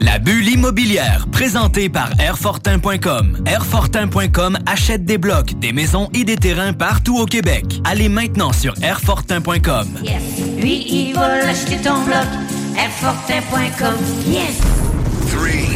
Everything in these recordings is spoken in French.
La bulle immobilière, présentée par Airfortin.com. Airfortin.com achète des blocs, des maisons et des terrains partout au Québec. Allez maintenant sur Airfortin.com. Yes. Lui, il va l'acheter ton bloc. Airfortin.com. Yes. Three, two,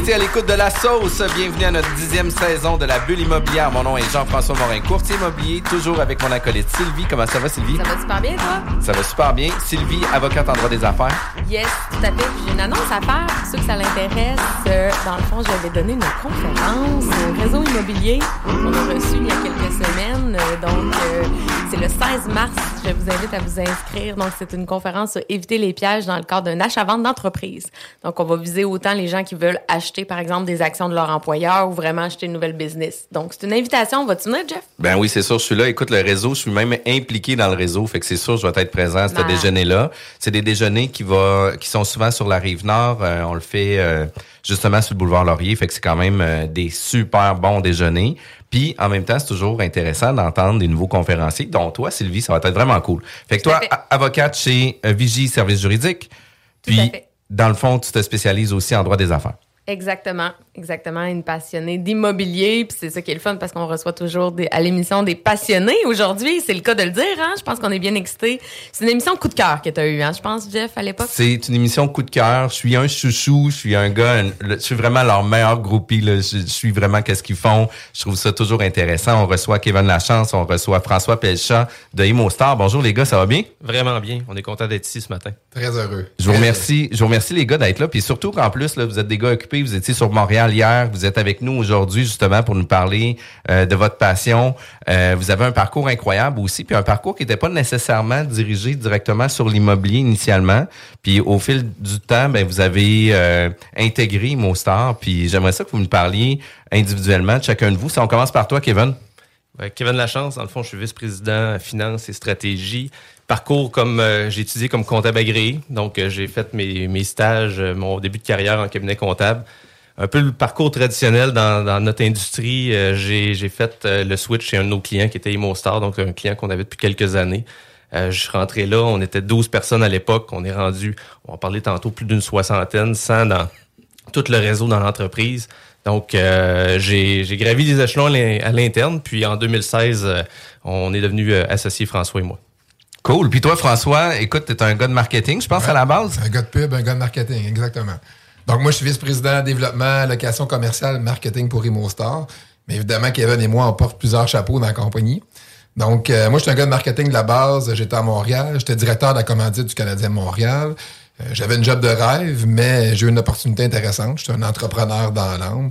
Étiez à l'écoute de La Sauce. Bienvenue à notre dixième saison de la bulle immobilière. Mon nom est Jean-François Morin, courtier immobilier, toujours avec mon acolyte Sylvie. Comment ça va, Sylvie? Ça va super bien, toi? Ça va super bien. Sylvie, avocate en droit des affaires. Yes, tout à fait. J'ai une annonce à faire pour ceux que ça l'intéresse. Euh, dans le fond, je vais donner une conférence au réseau immobilier. On a reçu il y a quelques semaines. Euh, donc, euh, c'est le 16 mars. Je vous invite à vous inscrire. Donc, c'est une conférence sur éviter les pièges dans le cadre d'un achat-vente d'entreprise. Donc, on va viser autant les gens qui veulent acheter, par exemple, des actions de leur employeur ou vraiment acheter une nouvelle business. Donc, c'est une invitation. Vas-tu venir, Jeff? Ben oui, c'est sûr, je suis là. Écoute, le réseau, je suis même impliqué dans le réseau. Fait que c'est sûr, je vais être présent à ce Ah. déjeuner-là. C'est des déjeuners qui va, qui sont souvent sur la rive nord. Euh, on le fait euh, justement sur le boulevard Laurier. Fait que c'est quand même euh, des super bons déjeuners. Puis, en même temps, c'est toujours intéressant d'entendre des nouveaux conférenciers, dont toi, Sylvie, ça va être vraiment cool. Fait que Tout toi, fait. avocate chez Vigie Services juridiques. Puis, dans le fond, tu te spécialises aussi en droit des affaires. Exactement, exactement. Une passionnée d'immobilier. Puis c'est ça qui est le fun parce qu'on reçoit toujours des, à l'émission des passionnés. Aujourd'hui, c'est le cas de le dire. Hein? Je pense qu'on est bien excités. C'est une émission coup de cœur que tu as eue, hein? je pense, Jeff, à l'époque. C'est une émission coup de cœur. Je suis un chouchou. Je suis un gars. un- le- je suis vraiment leur meilleur groupie. Là. Je, je suis vraiment qu'est-ce qu'ils font. Je trouve ça toujours intéressant. On reçoit Kevin Lachance. On reçoit François Pelchat de Imostar. Bonjour les gars, ça va bien? Vraiment bien. On est content d'être ici ce matin. Très heureux. Je vous remercie. Je vous remercie les gars d'être là. Puis surtout qu'en plus, là, vous êtes des gars occupés. Vous étiez sur Montréal hier. Vous êtes avec nous aujourd'hui justement pour nous parler euh, de votre passion. Euh, vous avez un parcours incroyable aussi, puis un parcours qui n'était pas nécessairement dirigé directement sur l'immobilier initialement. Puis au fil du temps, ben vous avez euh, intégré Mostar. Puis j'aimerais ça que vous me parliez individuellement de chacun de vous. Si on commence par toi, Kevin. Kevin Lachance, dans le fond, je suis vice-président finance et stratégie. Parcours comme j'ai étudié comme comptable agréé. Donc, j'ai fait mes, stages, mon début de carrière en cabinet comptable. Un peu le parcours traditionnel dans, dans notre industrie. Euh, j'ai j'ai fait euh, le switch chez un de nos clients qui était Imostar, donc un client qu'on avait depuis quelques années. Euh, je suis rentré là, on était 12 personnes à l'époque. On est rendu, on en parlait tantôt, plus d'une soixantaine, 100 dans tout le réseau dans l'entreprise. Donc, euh, j'ai j'ai gravi des échelons à l'in- à l'interne. Puis en 2016, euh, on est devenu euh, associés François et moi. Cool. Puis toi, François, écoute, tu es un gars de marketing, je pense, à la base? Un gars de pub, un gars de marketing, exactement. Donc, moi, je suis vice-président développement, location commerciale, marketing pour ImoStar. Mais évidemment, Kevin et moi, on porte plusieurs chapeaux dans la compagnie. Donc, euh, moi, je suis un gars de marketing de la base. J'étais à Montréal. J'étais directeur de la commandite du Canadien Montréal. Euh, J'avais une job de rêve, mais j'ai eu une opportunité intéressante. Je suis un entrepreneur dans l'âme.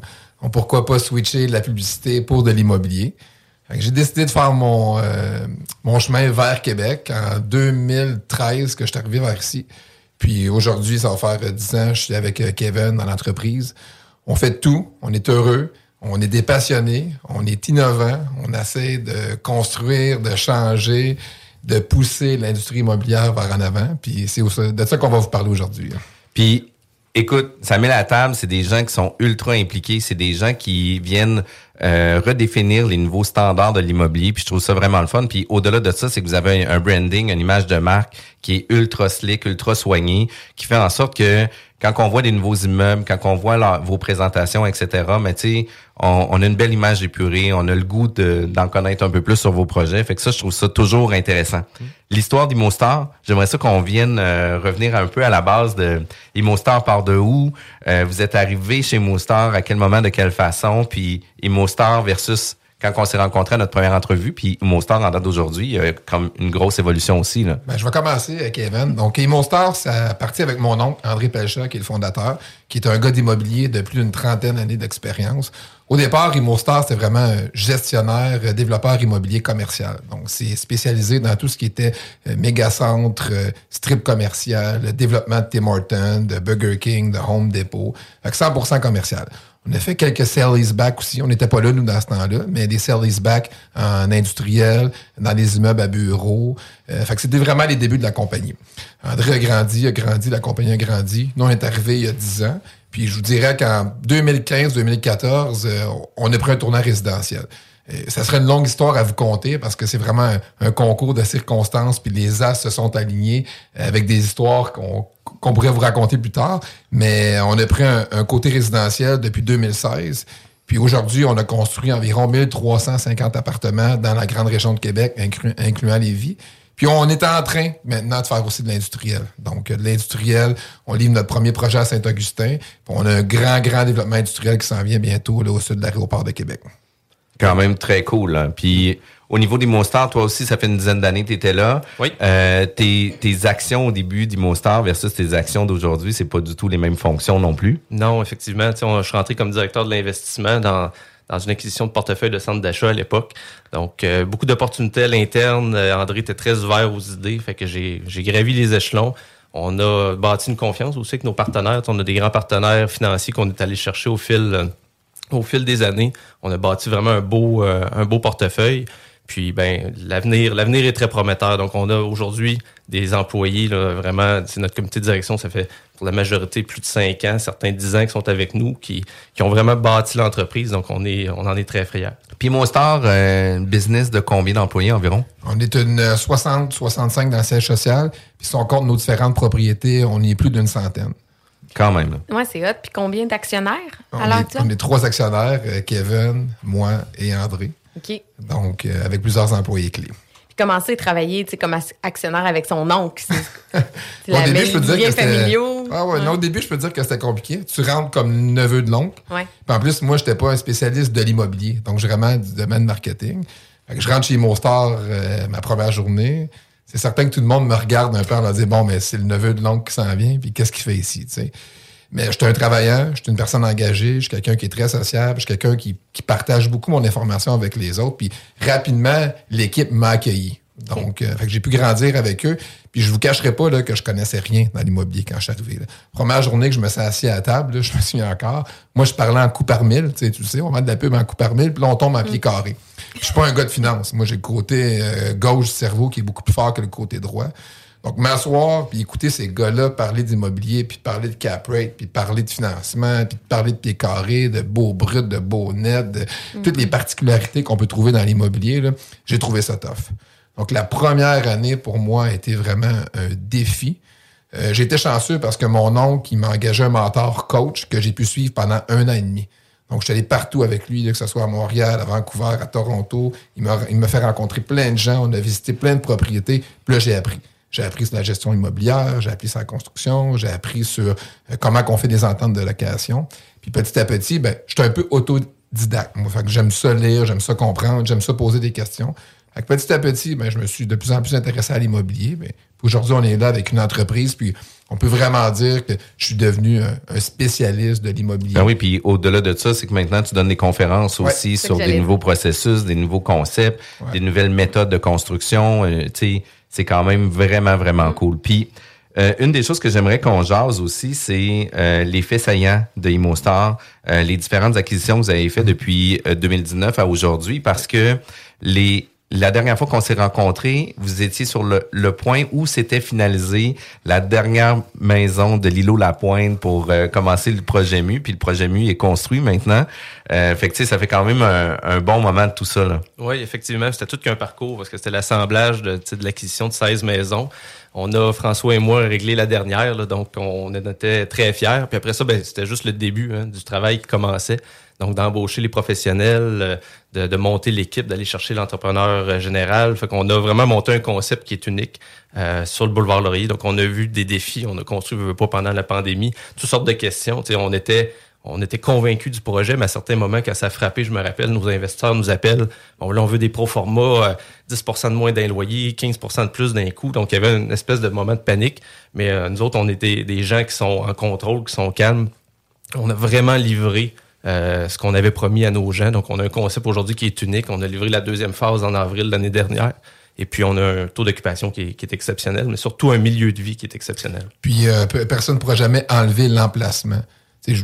Pourquoi pas switcher de la publicité pour de l'immobilier? J'ai décidé de faire mon, euh, mon chemin vers Québec en 2013 que je suis arrivé vers ici. Puis aujourd'hui, ça va faire euh, 10 ans, je suis avec euh, Kevin dans l'entreprise. On fait tout, on est heureux, on est des on est innovant, on essaie de construire, de changer, de pousser l'industrie immobilière vers en avant. Puis c'est de ça qu'on va vous parler aujourd'hui. hein. Puis, écoute, ça met la table, c'est des gens qui sont ultra impliqués, c'est des gens qui viennent euh, redéfinir les nouveaux standards de l'immobilier, puis je trouve ça vraiment le fun. Puis au-delà de ça, c'est que vous avez un, branding, une image de marque qui est ultra slick, ultra soignée, qui fait en sorte que quand on voit des nouveaux immeubles, quand on voit vos présentations, etc., mais tu sais, on, a une belle image épurée, on a le goût de- d'en connaître un peu plus sur vos projets. Fait que ça, je trouve ça toujours intéressant. L'histoire d'Imostar, j'aimerais ça qu'on vienne euh, revenir un peu à la base de Imostar part de où? Euh, vous êtes arrivé chez Imostar, à quel moment, de quelle façon? Puis Imostar versus quand on s'est rencontrés à notre première entrevue, puis Imostar en date d'aujourd'hui, il y a comme une grosse évolution aussi. Là. Ben, je vais commencer avec Kevin. Donc, Immostar, ça a parti avec mon oncle, André Pelcha, qui est le fondateur, qui est un gars d'immobilier de plus d'une trentaine d'années d'expérience. Au départ, Immostar, c'était vraiment un gestionnaire, euh, développeur immobilier commercial. Donc, c'est spécialisé dans tout ce qui était euh, méga-centre, euh, strip commercial, développement de Tim Hortons, de Burger King, de Home Depot. Fait que 100% commercial. On a fait quelques sell back aussi. On n'était pas là, nous, dans ce temps-là, mais des sell back en industriel, dans des immeubles à bureaux. Euh, fait que c'était vraiment les débuts de la compagnie. André a grandi, a grandi, la compagnie a grandi. Nous, on est arrivé il y a 10 ans. Puis je vous dirais qu'en 2015-2014, euh, on a pris un tournant résidentiel. Ça serait une longue histoire à vous conter parce que c'est vraiment un, un concours de circonstances, puis les as se sont alignés avec des histoires qu'on qu'on pourrait vous raconter plus tard. Mais on a pris un, côté résidentiel depuis 2016. Puis aujourd'hui, on a construit environ 1350 appartements dans la grande région de Québec, inclu- incluant Lévis. Puis on est en train maintenant de faire aussi de l'industriel. Donc, de l'industriel, on livre notre premier projet à Saint-Augustin. On a un grand, grand développement industriel qui s'en vient bientôt là, au sud de l'aéroport de Québec. Quand même très cool. hein. Puis au niveau d'Imostar, toi aussi, ça fait une dizaine d'années que tu étais là. Oui. Euh, tes, tes actions au début d'Imostar versus tes actions d'aujourd'hui, c'est pas du tout les mêmes fonctions non plus? Non, effectivement. tu sais, on- Je suis rentré comme directeur de l'investissement dans, dans une acquisition de portefeuille de centre d'achat à l'époque. Donc, euh, beaucoup d'opportunités à l'interne. Euh, André était très ouvert aux idées. Fait que j'ai gravi les échelons. On a bâti une confiance aussi avec nos partenaires. On a des grands partenaires financiers qu'on est allé chercher au fil, au fil des années. On a bâti vraiment un beau, euh, un beau portefeuille. Puis ben l'avenir, l'avenir est très prometteur. Donc on a aujourd'hui des employés là, vraiment. C'est notre comité de direction. Ça fait pour la majorité plus de cinq ans, certains dix ans qui sont avec nous, qui, qui ont vraiment bâti l'entreprise. Donc on est, on en est très fiers. Puis Imostar, euh, business de combien d'employés environ? On est une euh, 60, 65 dans le siège social. Puis si on compte nos différentes propriétés, on y est plus d'une centaine. Quand même. là. Ouais, c'est hot. Puis combien d'actionnaires On à l'heure est, actuelle? on est trois actionnaires, euh, Kevin, moi et André. OK. Donc, euh, avec plusieurs employés clés. Puis commencer à travailler comme actionnaire avec son oncle. C'est la début, je peux te dire liens que c'était- familiaux. Ah ouais, non, au début, je peux dire que c'était compliqué. Tu rentres comme neveu de l'oncle. Ouais. Puis en plus, moi, j'étais pas un spécialiste de l'immobilier. Donc, vraiment du domaine marketing. Fait que je rentre chez Mostar euh, ma première journée. C'est certain que tout le monde me regarde un peu en disant Bon, mais c'est le neveu de l'oncle qui s'en vient, puis qu'est-ce qu'il fait ici, tu sais? Mais je suis un travailleur, je suis une personne engagée, je suis quelqu'un qui est très sociable, je suis quelqu'un qui, qui partage beaucoup mon information avec les autres. Puis rapidement, l'équipe m'a accueilli. Donc, euh, j'ai pu grandir avec eux. Puis je vous cacherai pas là, que je connaissais rien dans l'immobilier quand je suis arrivé. Là. Première journée que je me suis assis à la table, là, je me souviens encore. Moi, je parlais en coup par mille, tu sais, tu sais, on vend de la pub en coup par mille, puis là, on tombe en pied carré. Je suis pas un gars de finance. Moi, j'ai le côté euh, gauche du cerveau qui est beaucoup plus fort que le côté droit. Donc, m'asseoir, puis écouter ces gars-là parler d'immobilier, puis parler de cap rate, puis parler de financement, puis parler de pieds carrés, de beaux bruts, de beaux nets, de toutes les particularités qu'on peut trouver dans l'immobilier, j'ai trouvé ça tough. Donc, la première année, pour moi, a été vraiment un défi. Euh, j'ai été chanceux parce que mon oncle, il m'a engagé un mentor coach que j'ai pu suivre pendant un an et demi. Donc, je suis allé partout avec lui, que ce soit à Montréal, à Vancouver, à Toronto. Il m'a fait rencontrer plein de gens. On a visité plein de propriétés. Puis là, j'ai appris. J'ai appris sur la gestion immobilière, j'ai appris sur la construction, j'ai appris sur euh, comment on fait des ententes de location. Puis petit à petit, ben, je suis un peu autodidacte. Moi, fait que j'aime ça lire, j'aime ça comprendre, j'aime ça poser des questions. Fait que petit à petit, ben, je me suis de plus en plus intéressé à l'immobilier. Mais aujourd'hui, on est là avec une entreprise, puis on peut vraiment dire que je suis devenu un, un spécialiste de l'immobilier. Ben oui, puis au-delà de ça, c'est que maintenant, tu donnes des conférences Ouais. aussi sur des nouveaux processus, des nouveaux concepts, Ouais. des nouvelles méthodes de construction. euh, tu sais, c'est quand même vraiment, vraiment cool. Puis, euh, une des choses que j'aimerais qu'on jase aussi, c'est euh, l'effet saillant de ImmoStar, euh, les différentes acquisitions que vous avez faites depuis euh, 2019 à aujourd'hui, parce que les la dernière fois qu'on s'est rencontrés, vous étiez sur le, point où s'était finalisé la dernière maison de l'îlot La Pointe pour euh, commencer le projet MU, puis le projet MU est construit maintenant. Euh, fait ça fait quand même un, bon moment de tout ça. Là. Oui, effectivement, c'était tout qu'un parcours parce que c'était l'assemblage de, de l'acquisition de 16 maisons. On a, François et moi, réglé la dernière, donc on était très fiers. Puis après ça, ben, c'était juste le début hein, du travail qui commençait. Donc, d'embaucher les professionnels, euh, de, de monter l'équipe, d'aller chercher l'entrepreneur euh, général. Fait qu'on a vraiment monté un concept qui est unique euh, sur le boulevard Laurier. Donc, on a vu des défis. On a construit, pas, pendant la pandémie, toutes sortes de questions. Tu sais, on était on était convaincus du projet, mais à certains moments, quand ça a frappé, je me rappelle, nos investisseurs nous appellent. Bon, là, on veut des pro forma, euh, 10 de moins d'un loyer, 15 de plus d'un coût. Donc, il y avait une espèce de moment de panique. Mais euh, nous autres, on était des gens qui sont en contrôle, qui sont calmes. On a vraiment livré euh, ce qu'on avait promis à nos gens. Donc, on a un concept aujourd'hui qui est unique. On a livré la deuxième phase en avril l'année dernière. Et puis, on a un taux d'occupation qui est, exceptionnel, mais surtout un milieu de vie qui est exceptionnel. Puis euh, pe- personne ne pourra jamais enlever l'emplacement.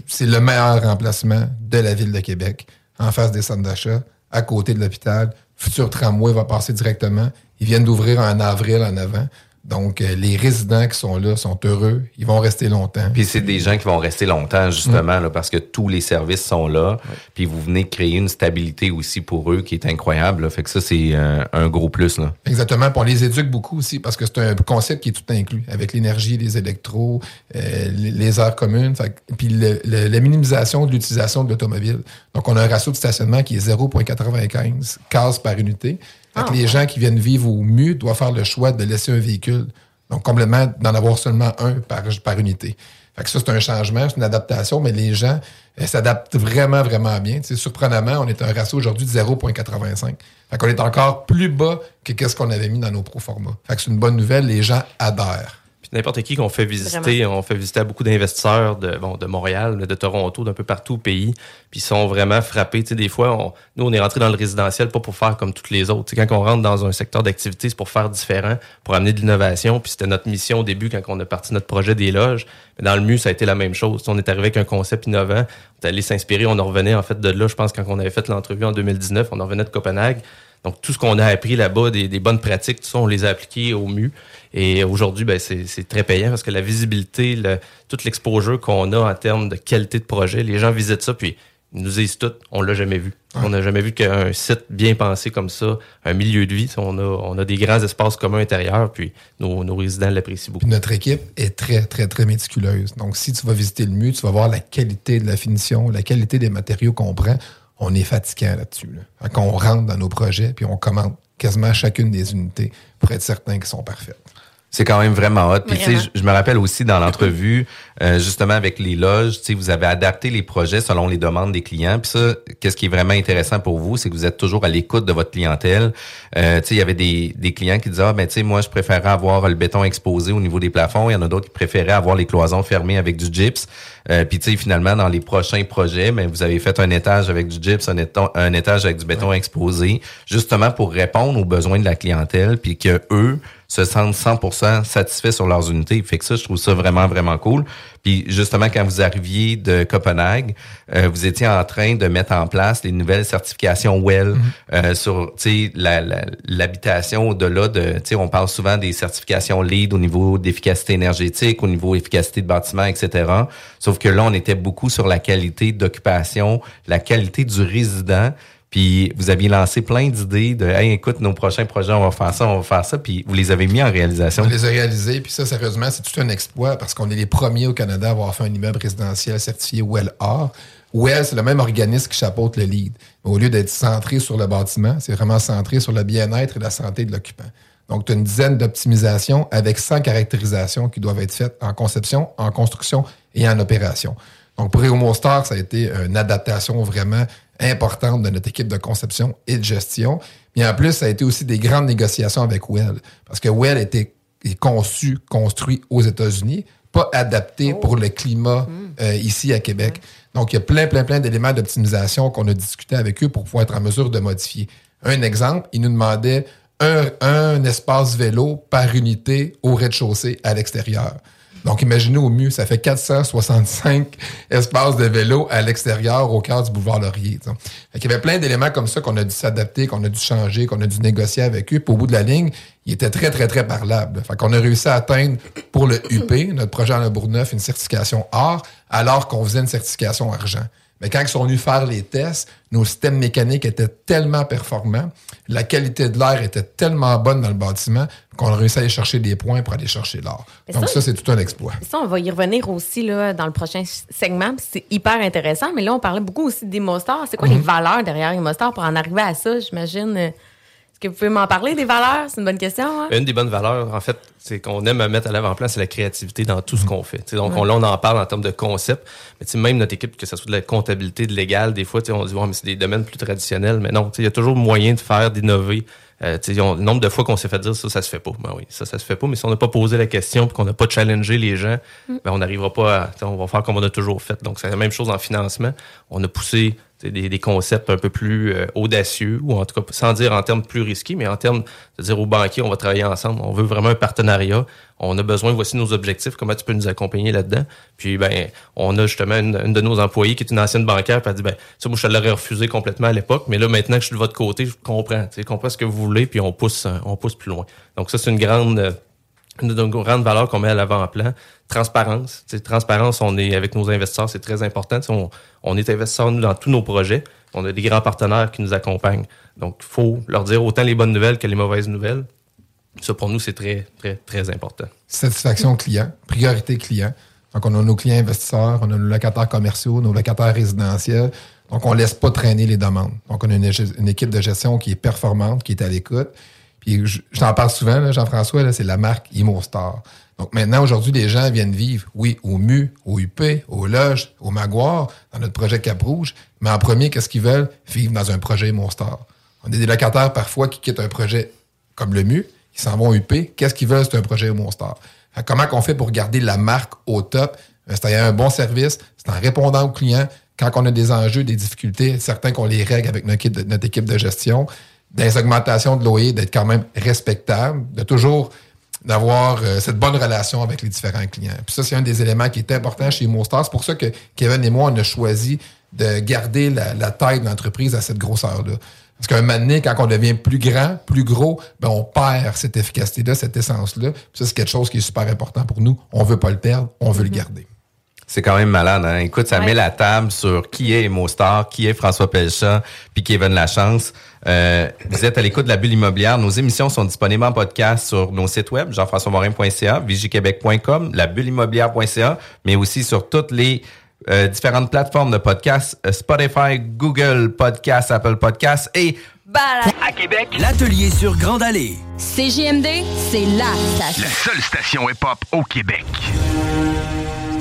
C'est le meilleur emplacement de la ville de Québec, en face des centres d'achat, à côté de l'hôpital. Futur tramway va passer directement. Ils viennent d'ouvrir en avril en avant. Donc, euh, les résidents qui sont là sont heureux. Ils vont rester longtemps. Puis c'est des gens qui vont rester longtemps, justement, là, parce que tous les services sont là. Puis vous venez créer une stabilité aussi pour eux qui est incroyable. là. Fait que ça, c'est euh, un gros plus. Là. Exactement. Puis on les éduque beaucoup aussi parce que c'est un concept qui est tout inclus avec l'énergie, les électros, euh, les, heures communes, fait puis le- le- la minimisation de l'utilisation de l'automobile. Donc, on a un ratio de stationnement qui est 0,95 cases par unité. Que les gens qui viennent vivre au MU doivent faire le choix de laisser un véhicule. Donc, complètement d'en avoir seulement un par, unité. Fait que ça, c'est un changement, c'est une adaptation, mais les gens s'adaptent vraiment, vraiment bien. Tu sais, surprenamment, on est à un ratio aujourd'hui de 0,85. Fait qu'on est encore plus bas que qu'est-ce qu'on avait mis dans nos pro-formats. Fait que c'est une bonne nouvelle, les gens adhèrent. Puis n'importe qui qu'on fait visiter, Vraiment. on fait visiter à beaucoup d'investisseurs de, bon, de Montréal, mais de Toronto, d'un peu partout au pays. Puis ils sont vraiment frappés. Tu sais, des fois, on- nous, on est rentré dans le résidentiel pas pour faire comme toutes les autres. Tu sais, quand on rentre dans un secteur d'activité, c'est pour faire différent, pour amener de l'innovation. Puis c'était notre mission au début quand on a parti notre projet des loges. Mais dans le MU, ça a été la même chose. Tu sais, on est arrivé avec un concept innovant. On est allé s'inspirer. On en revenait en fait de là, je pense, quand on avait fait l'entrevue en 2019, on en revenait de Copenhague. Donc, tout ce qu'on a appris là-bas, des, des bonnes pratiques, tout ça, on les a appliquées au MU. Et aujourd'hui, ben, c'est très payant parce que la visibilité, le, toute l'exposure qu'on a en termes de qualité de projet, les gens visitent ça, puis ils nous disent tout, on l'a jamais vu. On n'a jamais vu qu'un site bien pensé comme ça, un milieu de vie, on a, on a des grands espaces communs intérieurs, puis nos, nos résidents l'apprécient beaucoup. Puis notre équipe est très, très, très méticuleuse. Donc, si tu vas visiter le MU, tu vas voir la qualité de la finition, la qualité des matériaux qu'on prend. On est fatiguant là-dessus. Là. Fait qu'on rentre dans nos projets, puis on commande quasiment chacune des unités pour être certain qu'elles sont parfaites. C'est quand même vraiment hot. Puis tu sais, Vraiment. je, je me rappelle aussi dans l'entrevue, euh, justement avec les loges, tu sais, vous avez adapté les projets selon les demandes des clients. Puis ça, qu'est-ce qui est vraiment intéressant pour vous, c'est que vous êtes toujours à l'écoute de votre clientèle. Euh, tu sais, il y avait des, des clients qui disaient, ah, ben tu sais, moi je préférais avoir le béton exposé au niveau des plafonds. Il y en a d'autres qui préféraient avoir les cloisons fermées avec du gyps. Euh, puis tu sais, finalement, dans les prochains projets, mais vous avez fait un étage avec du gyps, un, éton- un étage avec du béton exposé, justement pour répondre aux besoins de la clientèle, puis que eux se sentent 100% satisfaits sur leurs unités. Fait que ça, je trouve ça vraiment, vraiment cool. Puis justement, quand vous arriviez de Copenhague, euh, vous étiez en train de mettre en place les nouvelles certifications WELL euh, sur l'habitation au-delà de... On parle souvent des certifications LEED au niveau d'efficacité énergétique, au niveau efficacité de bâtiment, etc. Sauf que là, on était beaucoup sur la qualité d'occupation, la qualité du résident. Puis vous aviez lancé plein d'idées de Hey, écoute, nos prochains projets, on va faire ça, on va faire ça. Puis vous les avez mis en réalisation. On les a réalisés, puis ça, sérieusement, c'est tout un exploit parce qu'on est les premiers au Canada à avoir fait un immeuble résidentiel certifié WELL A. WELL, c'est le même organisme qui chapeaute le LEED. Mais au lieu d'être centré sur le bâtiment, c'est vraiment centré sur le bien-être et la santé de l'occupant. Donc, tu as une dizaine d'optimisations avec 100 caractérisations qui doivent être faites en conception, en construction et en opération. Donc, pour Star, ça a été une adaptation vraiment importante de notre équipe de conception et de gestion. Mais en plus, ça a été aussi des grandes négociations avec Well. Parce que Well était est conçu, construit aux États-Unis, pas adapté pour le climat euh, ici à Québec. Donc, il y a plein, plein, plein d'éléments d'optimisation qu'on a discuté avec eux pour pouvoir être en mesure de modifier. Un exemple, ils nous demandaient un, un espace vélo par unité au rez-de-chaussée à l'extérieur. Donc, imaginez au mieux, ça fait 465 espaces de vélo à l'extérieur au cœur du boulevard Laurier. Fait qu'il y avait plein d'éléments comme ça qu'on a dû s'adapter, qu'on a dû changer, qu'on a dû négocier avec eux. Puis au bout de la ligne, il était très, très, très parlable. Fait qu'on a réussi à atteindre pour le UP, notre projet en Le Bourgneuf, une certification or, alors qu'on faisait une certification argent. Mais quand ils sont venus faire les tests, nos systèmes mécaniques étaient tellement performants, la qualité de l'air était tellement bonne dans le bâtiment qu'on a réussi à aller chercher des points pour aller chercher l'or. Donc ça, c'est tout un exploit. Ça, on va y revenir aussi là, dans le prochain segment. puis C'est hyper intéressant. Mais là, on parlait beaucoup aussi d'Imostar. C'est quoi les Mhm. valeurs derrière Imostar pour en arriver à ça, j'imagine? Est-ce que vous pouvez m'en parler des valeurs? C'est une bonne question. hein? Une des bonnes valeurs, en fait, c'est qu'on aime mettre à l'avant-plan, c'est la créativité dans tout ce qu'on fait. Tu sais, donc, Ouais. on, là, on en parle en termes de concept. Mais tu sais, même notre équipe, que ce soit de la comptabilité, de légal, des fois, tu sais, on dit, ouais, mais c'est des domaines plus traditionnels. Mais non, tu sais, il y a toujours moyen de faire, d'innover. Euh, tu sais, on- le nombre de fois qu'on s'est fait dire ça, ça se fait pas. Ben oui, ça, ça se fait pas. Mais si on n'a pas posé la question, puis qu'on n'a pas challengé les gens, Mm. ben on n'arrivera pas à, tu sais, on va faire comme on a toujours fait. Donc, c'est la même chose en financement. On a poussé des, des concepts un peu plus euh, audacieux, ou en tout cas, sans dire en termes plus risqués, mais en termes de dire aux banquiers, on va travailler ensemble. On veut vraiment un partenariat. On a besoin, voici nos objectifs, comment tu peux nous accompagner là-dedans. Puis, ben, on a justement une, une de nos employés qui est une ancienne bancaire, puis elle dit, ben, ça, moi, je l'aurais refusé complètement à l'époque, mais là, maintenant que je suis de votre côté, je comprends, tu sais, comprends ce que vous voulez, puis on pousse, on pousse plus loin. Donc, ça, c'est une grande, euh, une de nos grandes valeurs qu'on met à l'avant-plan. Transparence. Transparence, on est avec nos investisseurs, c'est très important. On, on est investisseurs, nous, dans tous nos projets. On a des grands partenaires qui nous accompagnent. Donc, il faut leur dire autant les bonnes nouvelles que les mauvaises nouvelles. Ça, pour nous, c'est très, très, très important. Satisfaction client, priorité client. Donc, on a nos clients investisseurs, on a nos locataires commerciaux, nos locataires résidentiels. Donc, on ne laisse pas traîner les demandes. Donc, on a une, une équipe de gestion qui est performante, qui est à l'écoute. Puis, je, t'en parle souvent, Jean-François, c'est la marque ImoStar. Donc, maintenant, aujourd'hui, les gens viennent vivre, oui, au MU, au UP, au Loge, au Maguire, dans notre projet Cap-Rouge. Mais en premier, qu'est-ce qu'ils veulent? Vivre dans un projet ImoStar. On a des locataires, parfois, qui quittent un projet comme le MU, ils s'en vont UP. Qu'est-ce qu'ils veulent? C'est un projet que Comment qu'on fait pour garder la marque au top? Ben, C'est un bon service, c'est en répondant aux clients. Quand on a des enjeux, des difficultés, certains qu'on les règle avec notre équipe de, notre équipe de gestion, des augmentations de loyer, d'être quand même respectable, de toujours d'avoir euh, cette bonne relation avec les différents clients. Puis ça, c'est un des éléments qui est important chez Mostar. C'est pour ça que Kevin et moi, on a choisi de garder la, la taille de l'entreprise à cette grosseur-là. Parce qu'un moment donné, quand on devient plus grand, plus gros, ben on perd cette efficacité-là, cette essence-là. Puis ça, c'est quelque chose qui est super important pour nous. On veut pas le perdre, on veut le garder. C'est quand même malade, hein? Écoute, ça met la table sur qui est Emostar, qui est François Pelchat, puis Kevin Lachance. Euh, vous êtes à l'écoute de la bulle immobilière. Nos émissions sont disponibles en podcast sur nos sites web, jean-françois-morin.ca, vigiquebec.com, labulleimmobilière.ca, mais aussi sur toutes les euh, différentes plateformes de podcasts, euh, Spotify, Google Podcasts, Apple Podcasts et À Québec, l'atelier sur Grande Allée. CGMD, c'est la station. la seule station hip-hop au Québec.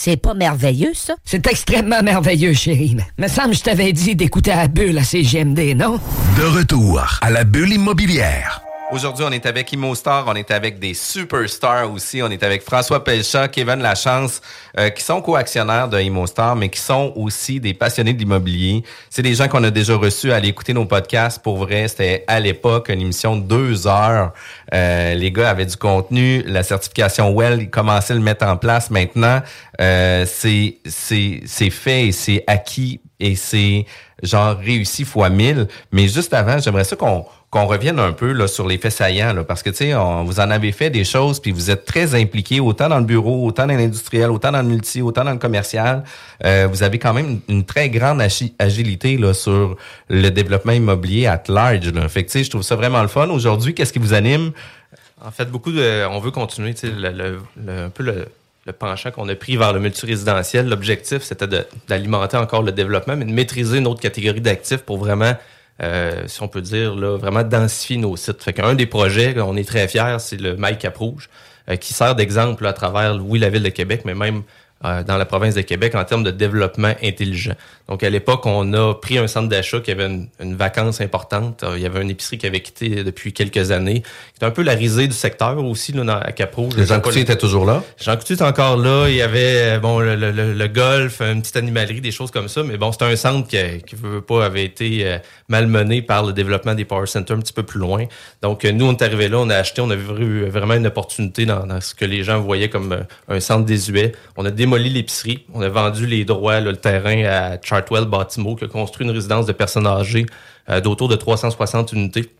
C'est pas merveilleux, ça? C'est extrêmement merveilleux, chérie. Mais me semble que je t'avais dit d'écouter à la bulle à CGMD, non? De retour à la bulle immobilière. Aujourd'hui, on est avec ImoStar, on est avec des superstars aussi. On est avec François Pelchat, Kevin Lachance, euh, qui sont co-actionnaires de ImoStar, mais qui sont aussi des passionnés de l'immobilier. C'est des gens qu'on a déjà reçus à aller écouter nos podcasts. Pour vrai, c'était à l'époque une émission de deux heures. Euh, les gars avaient du contenu. La certification Well, ils commençaient à le mettre en place. Maintenant, euh, c'est fait et c'est acquis et c'est genre réussi fois 1000. Mais juste avant, j'aimerais ça qu'on qu'on revienne un peu là, sur les faits saillants, parce que tu sais, vous en avez fait des choses, puis vous êtes très impliqués autant dans le bureau, autant dans l'industriel, autant dans le multi, autant dans le commercial. Euh, vous avez quand même une, très grande agi- agilité là, sur le développement immobilier at large. Là. Fait tu sais, je trouve ça vraiment le fun. Aujourd'hui, qu'est-ce qui vous anime? En fait, beaucoup de, on veut continuer, tu sais, le, un peu le, penchant qu'on a pris vers le multirésidentiel. L'objectif, c'était d'alimenter encore le développement, mais de maîtriser une autre catégorie d'actifs pour vraiment, euh, si on peut dire, là, vraiment densifier nos sites. Fait qu'un des projets, on est très fiers, c'est le Mail Cap Rouge, euh, qui sert d'exemple à travers, oui, la ville de Québec, mais même euh, dans la province de Québec en termes de développement intelligent. Donc, à l'époque, on a pris un centre d'achat qui avait une, une vacance importante. Euh, Il y avait une épicerie qui avait quitté depuis quelques années. C'était un peu la risée du secteur aussi, là, dans, à Cap-Rouge. Le Jean Coutu était toujours là? Jean Coutu est encore là. Il y avait, euh, bon, le, le- le- golf, une petite animalerie, des choses comme ça. Mais bon, c'était un centre qui, qui veut pas, avait été euh, malmené par le développement des power centers un petit peu plus loin. Donc, nous, on est arrivé là, on a acheté, on a vu vraiment une opportunité dans, dans ce que les gens voyaient comme un centre désuet. On a On a vendu les droits, là, le terrain à Chartwell Baltimore, qui a construit une résidence de personnes âgées euh, d'autour de 360 unités.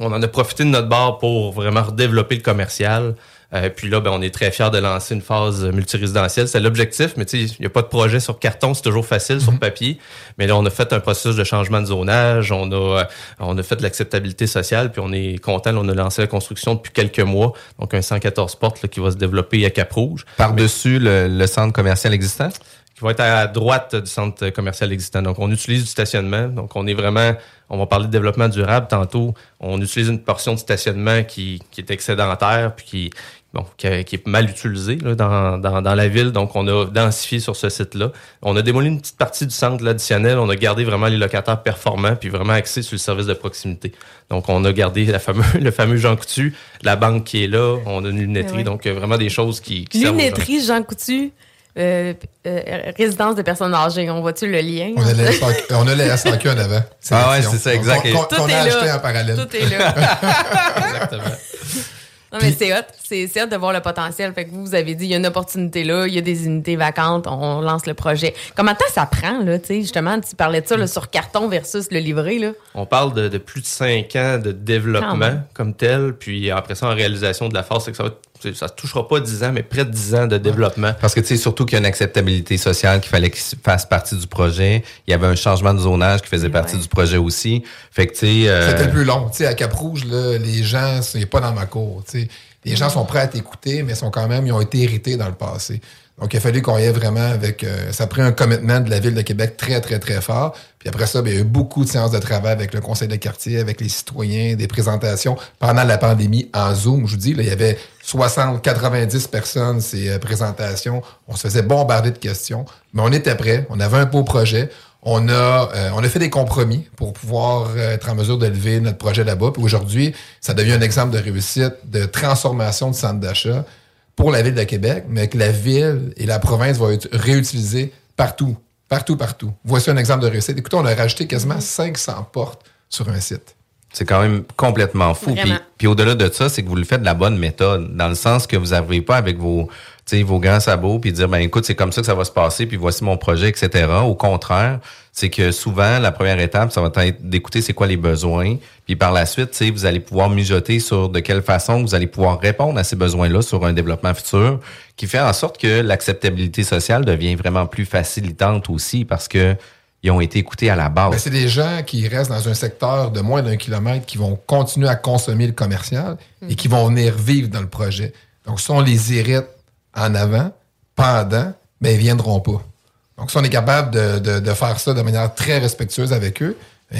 On en a profité de notre bar pour vraiment redévelopper le commercial. Euh, puis là, ben, on est très fiers de lancer une phase multirésidentielle. C'est l'objectif, mais il n'y a pas de projet sur carton, c'est toujours facile sur papier. Mais là, on a fait un processus de changement de zonage, on a, euh, on a fait de l'acceptabilité sociale, puis on est content. là, on a lancé la construction depuis quelques mois. Donc, un 114 portes là, qui va se développer à Cap-Rouge. Par-dessus le, le centre commercial existant? Qui va être à droite du centre commercial existant. Donc, on utilise du stationnement. Donc, on est vraiment, on va parler de développement durable tantôt. On utilise une portion de stationnement qui, qui est excédentaire puis qui, bon, qui, qui est mal utilisée là, dans, dans, dans la ville. Donc, on a densifié sur ce site-là. On a démoli une petite partie du centre là, additionnel. On a gardé vraiment les locataires performants puis vraiment axé sur le service de proximité. Donc, on a gardé la fameux, le fameux Jean Coutu, la banque qui est là. On a une lunetterie. Ouais. Donc, vraiment des choses qui, qui. Lunetterie Jean Coutu, euh, euh, résidence de personnes âgées. On voit-tu le lien? On a les SAQ, on a les SAQ en avant. Ah ouais, c'est ça, exact. Qu'on- a là. acheté en parallèle. Tout est là. Exactement. Non, mais c'est hot. C'est hot de voir le potentiel. Fait que vous, vous avez dit, il y a une opportunité là, il y a des unités vacantes, on lance le projet. Comment de temps ça prend, là, tu sais, justement, tu parlais de ça, là, sur carton versus le livret, là? On parle de, de plus de cinq ans de développement comme tel, puis après ça, en réalisation de la force, c'est que ça va c'est- ça touchera pas 10 ans, mais près de 10 ans de développement. Parce que tu sais, surtout qu'il y a une acceptabilité sociale qui fallait qu'il fasse partie du projet. Il y avait un changement de zonage qui faisait partie du projet aussi. Fait que tu sais. euh, C'était plus long. Tu sais, à Cap-Rouge, là, les gens, c'est pas dans ma cour. tu sais. Les gens sont prêts à t'écouter, mais sont quand même, ils ont été hérités dans le passé. Donc, il a fallu qu'on y ait vraiment avec. euh, ça a pris un commitment de la Ville de Québec très, très, très fort. Puis après ça, ben, il y a eu beaucoup de séances de travail avec le conseil de quartier, avec les citoyens, des présentations pendant la pandémie en Zoom. Je vous dis, là, il y avait 60, 90 personnes, ces euh, présentations. On se faisait bombarder de questions. Mais on était prêts. On avait un beau projet. On a, euh, on a fait des compromis pour pouvoir euh, être en mesure de lever notre projet là-bas. Puis aujourd'hui, ça devient un exemple de réussite, de transformation du centre d'achat pour la ville de Québec, mais que la ville et la province vont être réutilisées partout, partout, partout. Voici un exemple de réussite. Écoutez, on a rajouté quasiment 500 portes sur un site. C'est quand même complètement fou. Puis, puis au-delà de ça, c'est que vous le faites de la bonne méthode, dans le sens que vous n'arrivez pas avec vos, tu sais, vos grands sabots puis dire ben écoute c'est comme ça que ça va se passer puis voici mon projet etc. Au contraire, c'est que souvent la première étape ça va être d'écouter c'est quoi les besoins puis par la suite vous allez pouvoir mijoter sur de quelle façon vous allez pouvoir répondre à ces besoins-là sur un développement futur qui fait en sorte que l'acceptabilité sociale devient vraiment plus facilitante aussi parce que ils ont été écoutés à la base. Ben, c'est des gens qui restent dans un secteur de moins d'un kilomètre qui vont continuer à consommer le commercial et qui vont venir vivre dans le projet. Donc, si on les hérite en avant, pendant, ben, ils viendront pas. Donc, si on est capable de, de- de faire ça de manière très respectueuse avec eux,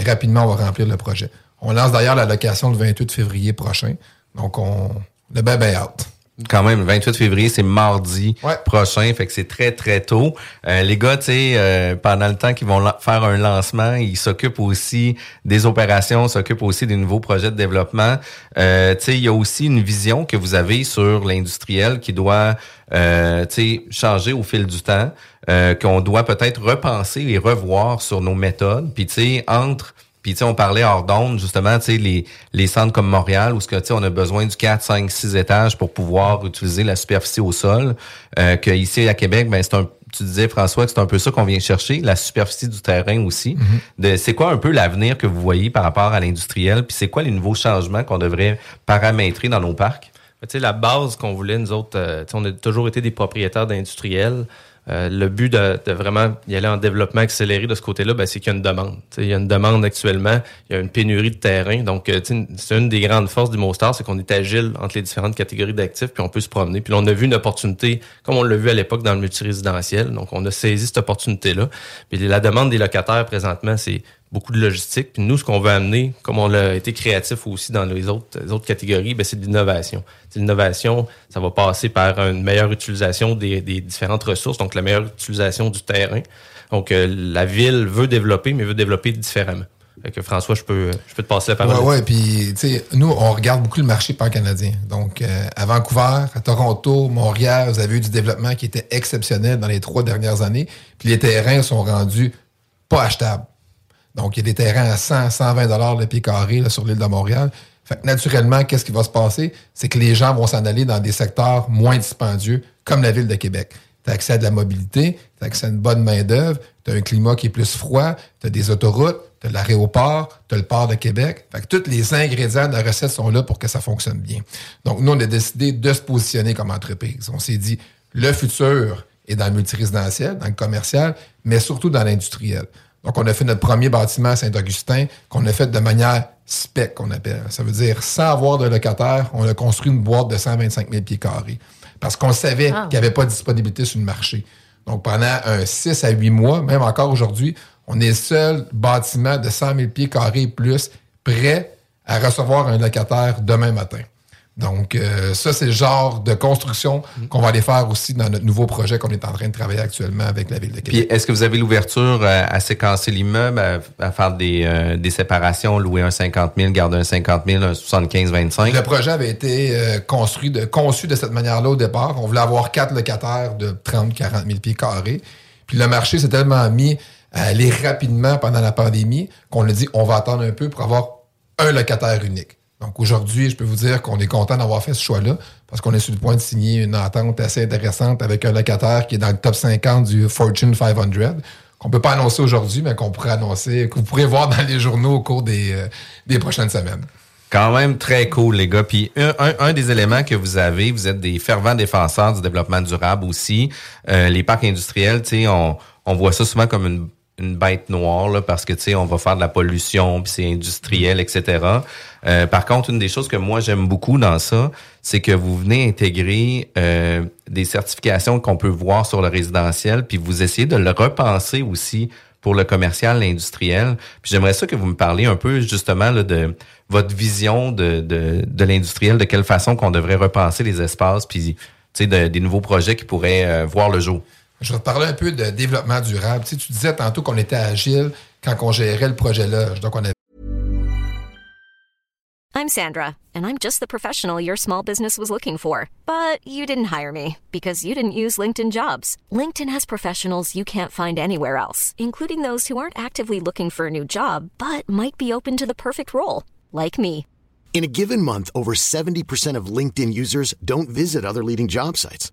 rapidement, on va remplir le projet. On lance d'ailleurs la location le 28 février prochain. Donc, on le ben hâte. Quand même, le 28 février, c'est mardi prochain, fait que c'est très très tôt. Euh, les gars, tu sais, euh, pendant le temps qu'ils vont faire un lancement, ils s'occupent aussi des opérations, s'occupent aussi des nouveaux projets de développement. Euh, tu sais, il y a aussi une vision que vous avez sur l'industriel qui doit, euh, tu sais, changer au fil du temps, euh, qu'on doit peut-être repenser et revoir sur nos méthodes. Puis tu sais, entre puis, tu sais, on parlait hors d'onde, justement, tu sais, les, les centres comme Montréal, où ce que, tu sais, on a besoin du 4, 5, 6 étages pour pouvoir utiliser la superficie au sol, euh, que ici à Québec, ben, c'est un tu disais, François, que c'est un peu ça qu'on vient chercher, la superficie du terrain aussi. De C'est quoi un peu l'avenir que vous voyez par rapport à l'industriel? Puis c'est quoi les nouveaux changements qu'on devrait paramétrer dans nos parcs? Tu sais, la base qu'on voulait, nous autres, euh, on a toujours été des propriétaires d'industriels. Euh, le but de, de vraiment y aller en développement accéléré de ce côté-là, ben, c'est qu'il y a une demande. Il y a une demande actuellement, il y a une pénurie de terrain. Donc, euh, c'est une des grandes forces du Mostar, c'est qu'on est agile entre les différentes catégories d'actifs, puis on peut se promener. Puis là, on a vu une opportunité, comme on l'a vu à l'époque dans le multirésidentiel. Donc, on a saisi cette opportunité-là. Puis la demande des locataires présentement, c'est beaucoup de logistique. Puis nous, ce qu'on veut amener, comme on a été créatif aussi dans les autres, autres catégories, ben, c'est de l'innovation. L'innovation, ça va passer par une meilleure utilisation des, des, différentes ressources, donc la meilleure utilisation du terrain. Donc, euh, la ville veut développer, mais veut développer différemment. François, je peux, je peux te passer la parole. Ouais, ouais, puis tu sais, nous, on regarde beaucoup le marché pan-canadien. Donc, euh, à Vancouver, à Toronto, Montréal, vous avez eu du développement qui était exceptionnel dans les trois dernières années. Puis les terrains sont rendus pas achetables. Donc, il y a des terrains à 100, 120 dollars le pied carré sur l'île de Montréal. Fait que naturellement, qu'est-ce qui va se passer? C'est que les gens vont s'en aller dans des secteurs moins dispendieux, comme la ville de Québec. Tu as accès à de la mobilité, tu as accès à une bonne main-d'œuvre, tu as un climat qui est plus froid, tu as des autoroutes, tu as l'aéroport, tu as le port de Québec. Fait que tous les ingrédients de la recette sont là pour que ça fonctionne bien. Donc, nous, on a décidé de se positionner comme entreprise. On s'est dit, le futur est dans le multirésidentiel, dans le commercial, mais surtout dans l'industriel. Donc, on a fait notre premier bâtiment à Saint-Augustin, qu'on a fait de manière spec, qu'on appelle. Ça veut dire, sans avoir de locataire, on a construit une boîte de 125 000 pieds carrés. Parce qu'on savait Ah. qu'il n'y avait pas de disponibilité sur le marché. Donc, pendant un 6 à 8 mois, même encore aujourd'hui, on est le seul bâtiment de 100 000 pieds carrés et plus prêt à recevoir un locataire demain matin. Donc, euh, ça, c'est le genre de construction qu'on va aller faire aussi dans notre nouveau projet qu'on est en train de travailler actuellement avec la Ville de Québec. Puis est-ce que vous avez l'ouverture à séquencer l'immeuble, à, à faire des, euh, des séparations, louer un 50 000, garder un 50 000, un 75-25? Le projet avait été euh, construit de, conçu de cette manière-là au départ. On voulait avoir quatre locataires de 30-40 000 pieds carrés. Puis le marché s'est tellement mis à aller rapidement pendant la pandémie qu'on a dit on va attendre un peu pour avoir un locataire unique. Donc aujourd'hui, je peux vous dire qu'on est content d'avoir fait ce choix-là parce qu'on est sur le point de signer une entente assez intéressante avec un locataire qui est dans le top 50 du Fortune 500 qu'on peut pas annoncer aujourd'hui, mais qu'on pourrait annoncer, que vous pourrez voir dans les journaux au cours des, euh, des prochaines semaines. Quand même très cool, les gars. Puis un des éléments que vous avez, vous êtes des fervents défenseurs du développement durable aussi. Euh, les parcs industriels, tu sais, on, on voit ça souvent comme une, une bête noire là, parce que tu sais, on va faire de la pollution, puis c'est industriel, etc. Euh, par contre, une des choses que moi j'aime beaucoup dans ça, c'est que vous venez intégrer euh, des certifications qu'on peut voir sur le résidentiel, puis vous essayez de le repenser aussi pour le commercial, l'industriel. Puis j'aimerais ça que vous me parliez un peu justement là, de votre vision de, de, de l'industriel, de quelle façon qu'on devrait repenser les espaces, puis tu sais, de- des nouveaux projets qui pourraient euh, voir le jour. Je vais te parler un peu de développement durable. Tu, sais, tu disais tantôt qu'on était agile quand on gérait le projet là. Donc, on avait I'm Sandra, and I'm just the professional your small business was looking for. But you didn't hire me because you didn't use LinkedIn jobs. LinkedIn has professionals you can't find anywhere else, including those who aren't actively looking for a new job but might be open to the perfect role, like me. In a given month, over 70% of LinkedIn users don't visit other leading job sites.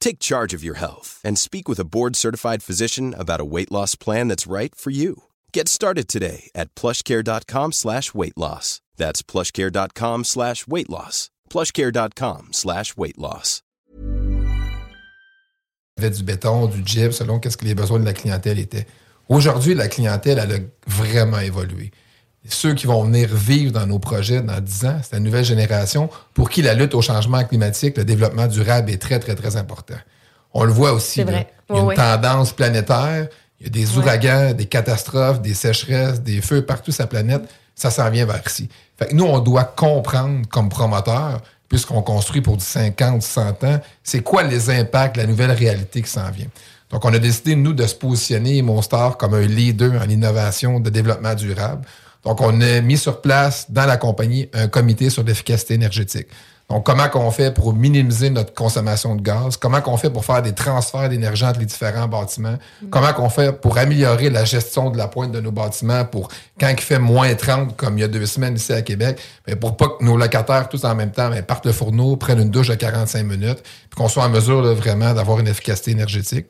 Take charge of your health and speak with a board-certified physician about a weight loss plan that's right for you. Get started today at plushcare.com slash weight loss. That's plushcare.com slash weight loss. plushcare.com slash weight loss. du béton, du gyps, selon qu'est-ce que les besoins de la clientèle étaient. Aujourd'hui, la clientèle, elle a vraiment évolué. Ceux qui vont venir vivre dans nos projets dans 10 ans, c'est la nouvelle génération pour qui la lutte au changement climatique, le développement durable est très, très, très important. On le voit aussi. Là. Il y a une tendance planétaire, il y a des ouragans, des catastrophes, des sécheresses, des feux partout sur la planète. Ça s'en vient vers ici. Fait que nous, on doit comprendre comme promoteur, puisqu'on construit pour du 50, 100 ans, c'est quoi les impacts, la nouvelle réalité qui s'en vient. Donc, on a décidé, nous, de se positionner, Monstar, comme un leader en innovation de développement durable. Donc, on a mis sur place dans la compagnie un comité sur l'efficacité énergétique. Donc, comment qu'on fait pour minimiser notre consommation de gaz? Comment qu'on fait pour faire des transferts d'énergie entre les différents bâtiments? Comment qu'on fait pour améliorer la gestion de la pointe de nos bâtiments pour quand il fait moins 30, comme il y a deux semaines ici à Québec, mais pour pas que nos locataires, tous en même temps, mais partent le fourneau, prennent une douche à 45 minutes, puis qu'on soit en mesure là, vraiment d'avoir une efficacité énergétique.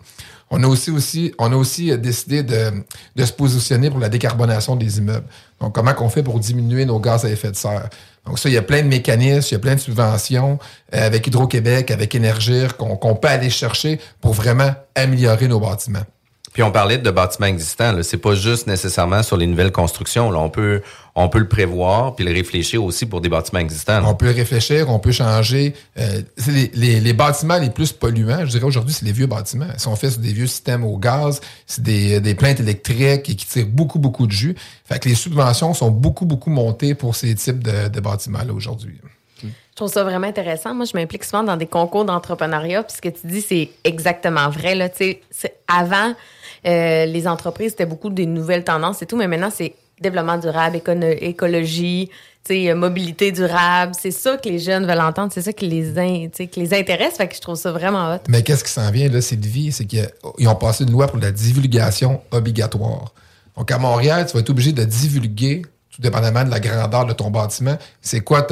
On a aussi, aussi, on a aussi euh, décidé de, de se positionner pour la décarbonation des immeubles. Donc, comment qu'on fait pour diminuer nos gaz à effet de serre? Donc ça, il y a plein de mécanismes, il y a plein de subventions euh, avec Hydro-Québec, avec Énergir, qu'on qu'on peut aller chercher pour vraiment améliorer nos bâtiments. Puis on parlait de bâtiments existants. Là. C'est pas juste nécessairement sur les nouvelles constructions. Là. On peut on peut le prévoir puis le réfléchir aussi pour des bâtiments existants. là. On peut le réfléchir, on peut changer. Euh, c'est les, les- les bâtiments les plus polluants, je dirais aujourd'hui, c'est les vieux bâtiments. Ils sont faits sur des vieux systèmes au gaz, c'est des, des plaintes électriques et qui tirent beaucoup, beaucoup de jus. Fait que les subventions sont beaucoup, beaucoup montées pour ces types de, de bâtiments-là aujourd'hui. Je trouve ça vraiment intéressant. Moi, je m'implique souvent dans des concours d'entrepreneuriat. Puis ce que tu dis, c'est exactement vrai. Là. Tu sais, c'est- avant, euh, les entreprises, c'était beaucoup des nouvelles tendances et tout, mais maintenant, c'est développement durable, écono- écologie, mobilité durable. C'est ça que les jeunes veulent entendre. C'est ça qui les, intéresse. Que je trouve ça vraiment hot. Mais qu'est-ce qui s'en vient, là, Sylvie? C'est qu'ils ont passé une loi pour la divulgation obligatoire. Donc, à Montréal, tu vas être obligé de divulguer, tout dépendamment de la grandeur de ton bâtiment, c'est quoi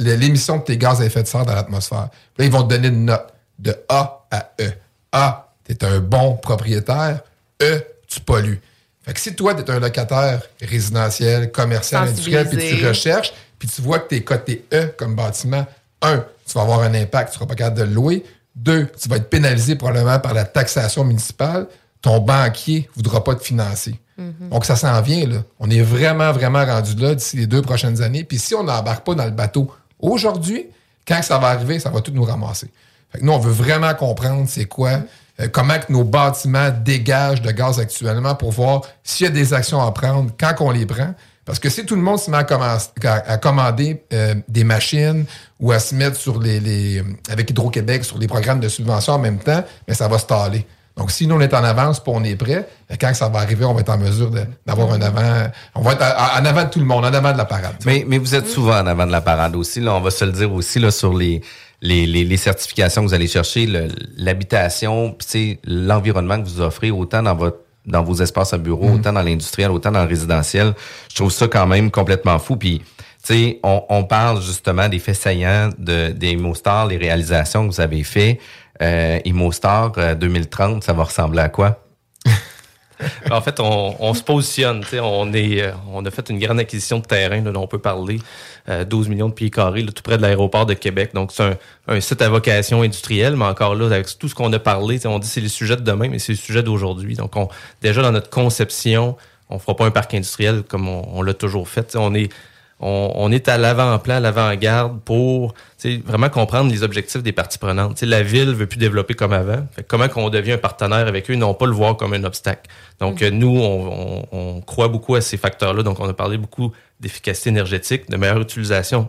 l'émission de tes gaz à effet de serre dans l'atmosphère. Là, ils vont te donner une note de A à E. A, tu es un bon propriétaire. E, tu pollues. Fait que si toi, tu es un locataire résidentiel, commercial, industriel, puis tu recherches, puis tu vois que tu es coté E comme bâtiment, un, tu vas avoir un impact, tu seras pas capable de le louer. Deux, tu vas être pénalisé probablement par la taxation municipale. Ton banquier voudra pas te financer. Donc, ça s'en vient, là. On est vraiment, vraiment rendu là d'ici les deux prochaines années. Puis si on n'embarque pas dans le bateau aujourd'hui, quand ça va arriver, ça va tout nous ramasser. Fait que nous, on veut vraiment comprendre c'est quoi, comment que nos bâtiments dégagent de gaz actuellement pour voir s'il y a des actions à prendre, quand qu'on les prend? Parce que si tout le monde se met à, commander euh, des machines ou à se mettre sur les, les- avec Hydro-Québec sur les programmes de subvention en même temps, mais ça va se taler. Donc, si nous, on est en avance puis on est prêt, ben, quand ça va arriver, on va être en mesure d'avoir un avant. On va être en avant de tout le monde, en avant de la parade. Mais, mais vous êtes souvent en avant de la parade aussi. Là, on va se le dire aussi là, sur les, les, les, les certifications que vous allez chercher, l'habitation, l'environnement que vous offrez, autant dans votre dans vos espaces à bureau, Mhm. autant dans l'industriel, autant dans le résidentiel. Je trouve ça quand même complètement fou. Puis, tu sais, on, on parle justement des faits saillants de, des ImoStar, les réalisations que vous avez fait. Euh, ImoStar euh, 2030, ça va ressembler à quoi? En fait, on, on se positionne. On, est, euh, on a fait une grande acquisition de terrain là, dont on peut parler. Euh, 12 millions de pieds carrés, tout près de l'aéroport de Québec. Donc, c'est un, un site à vocation industrielle, mais encore là, avec tout ce qu'on a parlé, on dit c'est les sujets de demain, mais c'est les sujets d'aujourd'hui. Donc, on, déjà dans notre conception, on fera pas un parc industriel comme on, l'a toujours fait. On est, on, on est à l'avant-plan, à l'avant-garde pour vraiment comprendre les objectifs des parties prenantes. La ville veut plus développer comme avant. Fait comment qu'on devient un partenaire avec eux, non pas le voir comme un obstacle. Donc, euh, nous, on, on- on croit beaucoup à ces facteurs-là. Donc, on a parlé beaucoup d'efficacité énergétique, de meilleure utilisation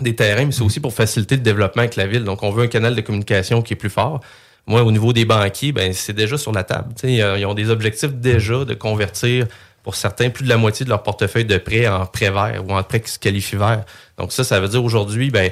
des terrains, mais c'est aussi pour faciliter le développement avec la ville. Donc, on veut un canal de communication qui est plus fort. Moi, au niveau des banquiers, ben, c'est déjà sur la table. Euh, ils ont des objectifs déjà de convertir, pour certains, plus de la moitié de leur portefeuille de prêts en prêt vert ou en prêt qui se qualifie vert. Donc, ça, ça veut dire aujourd'hui, ben,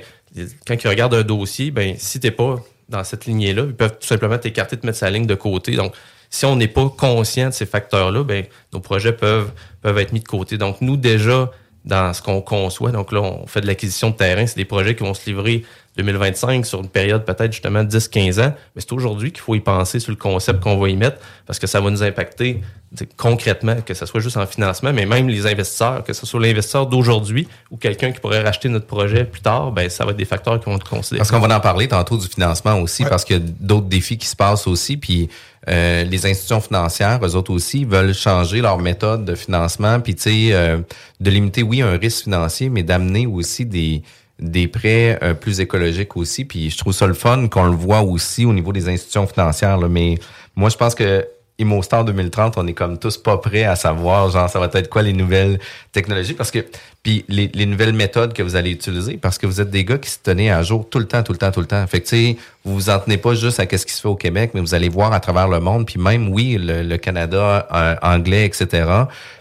quand ils regardent un dossier, ben, si t'es pas dans cette lignée-là, ils peuvent tout simplement t'écarter, te mettre sa ligne de côté. Donc, si on n'est pas conscient de ces facteurs-là, ben, nos projets peuvent, peuvent être mis de côté. Donc, nous, déjà, dans ce qu'on conçoit, donc là, on fait de l'acquisition de terrain, c'est des projets qui vont se livrer 2025 sur une période peut-être justement 10-15 ans, mais c'est aujourd'hui qu'il faut y penser sur le concept qu'on va y mettre parce que ça va nous impacter tu sais, concrètement, que ce soit juste en financement, mais même les investisseurs, que ce soit l'investisseur d'aujourd'hui ou quelqu'un qui pourrait racheter notre projet plus tard, ben ça va être des facteurs qui vont être considérés. Parce qu'on va en parler tantôt du financement aussi, parce qu'il y a d'autres défis qui se passent aussi. Puis euh, les institutions financières, eux autres aussi, veulent changer leur méthode de financement. Puis tu sais, euh, de limiter, oui, un risque financier, mais d'amener aussi des des prêts euh, plus écologiques aussi. Puis je trouve ça le fun qu'on le voit aussi au niveau des institutions financières. là. Mais moi, je pense que ImmoStar 2030, on est comme tous pas prêts à savoir, genre, ça va être quoi les nouvelles technologies, parce que, puis les, les nouvelles méthodes que vous allez utiliser, parce que vous êtes des gars qui se tenaient à jour tout le temps, tout le temps, tout le temps. Fait que, tu sais, vous vous en tenez pas juste à qu'est-ce qui se fait au Québec, mais vous allez voir à travers le monde, puis même, oui, le, le Canada, euh, anglais, etc.,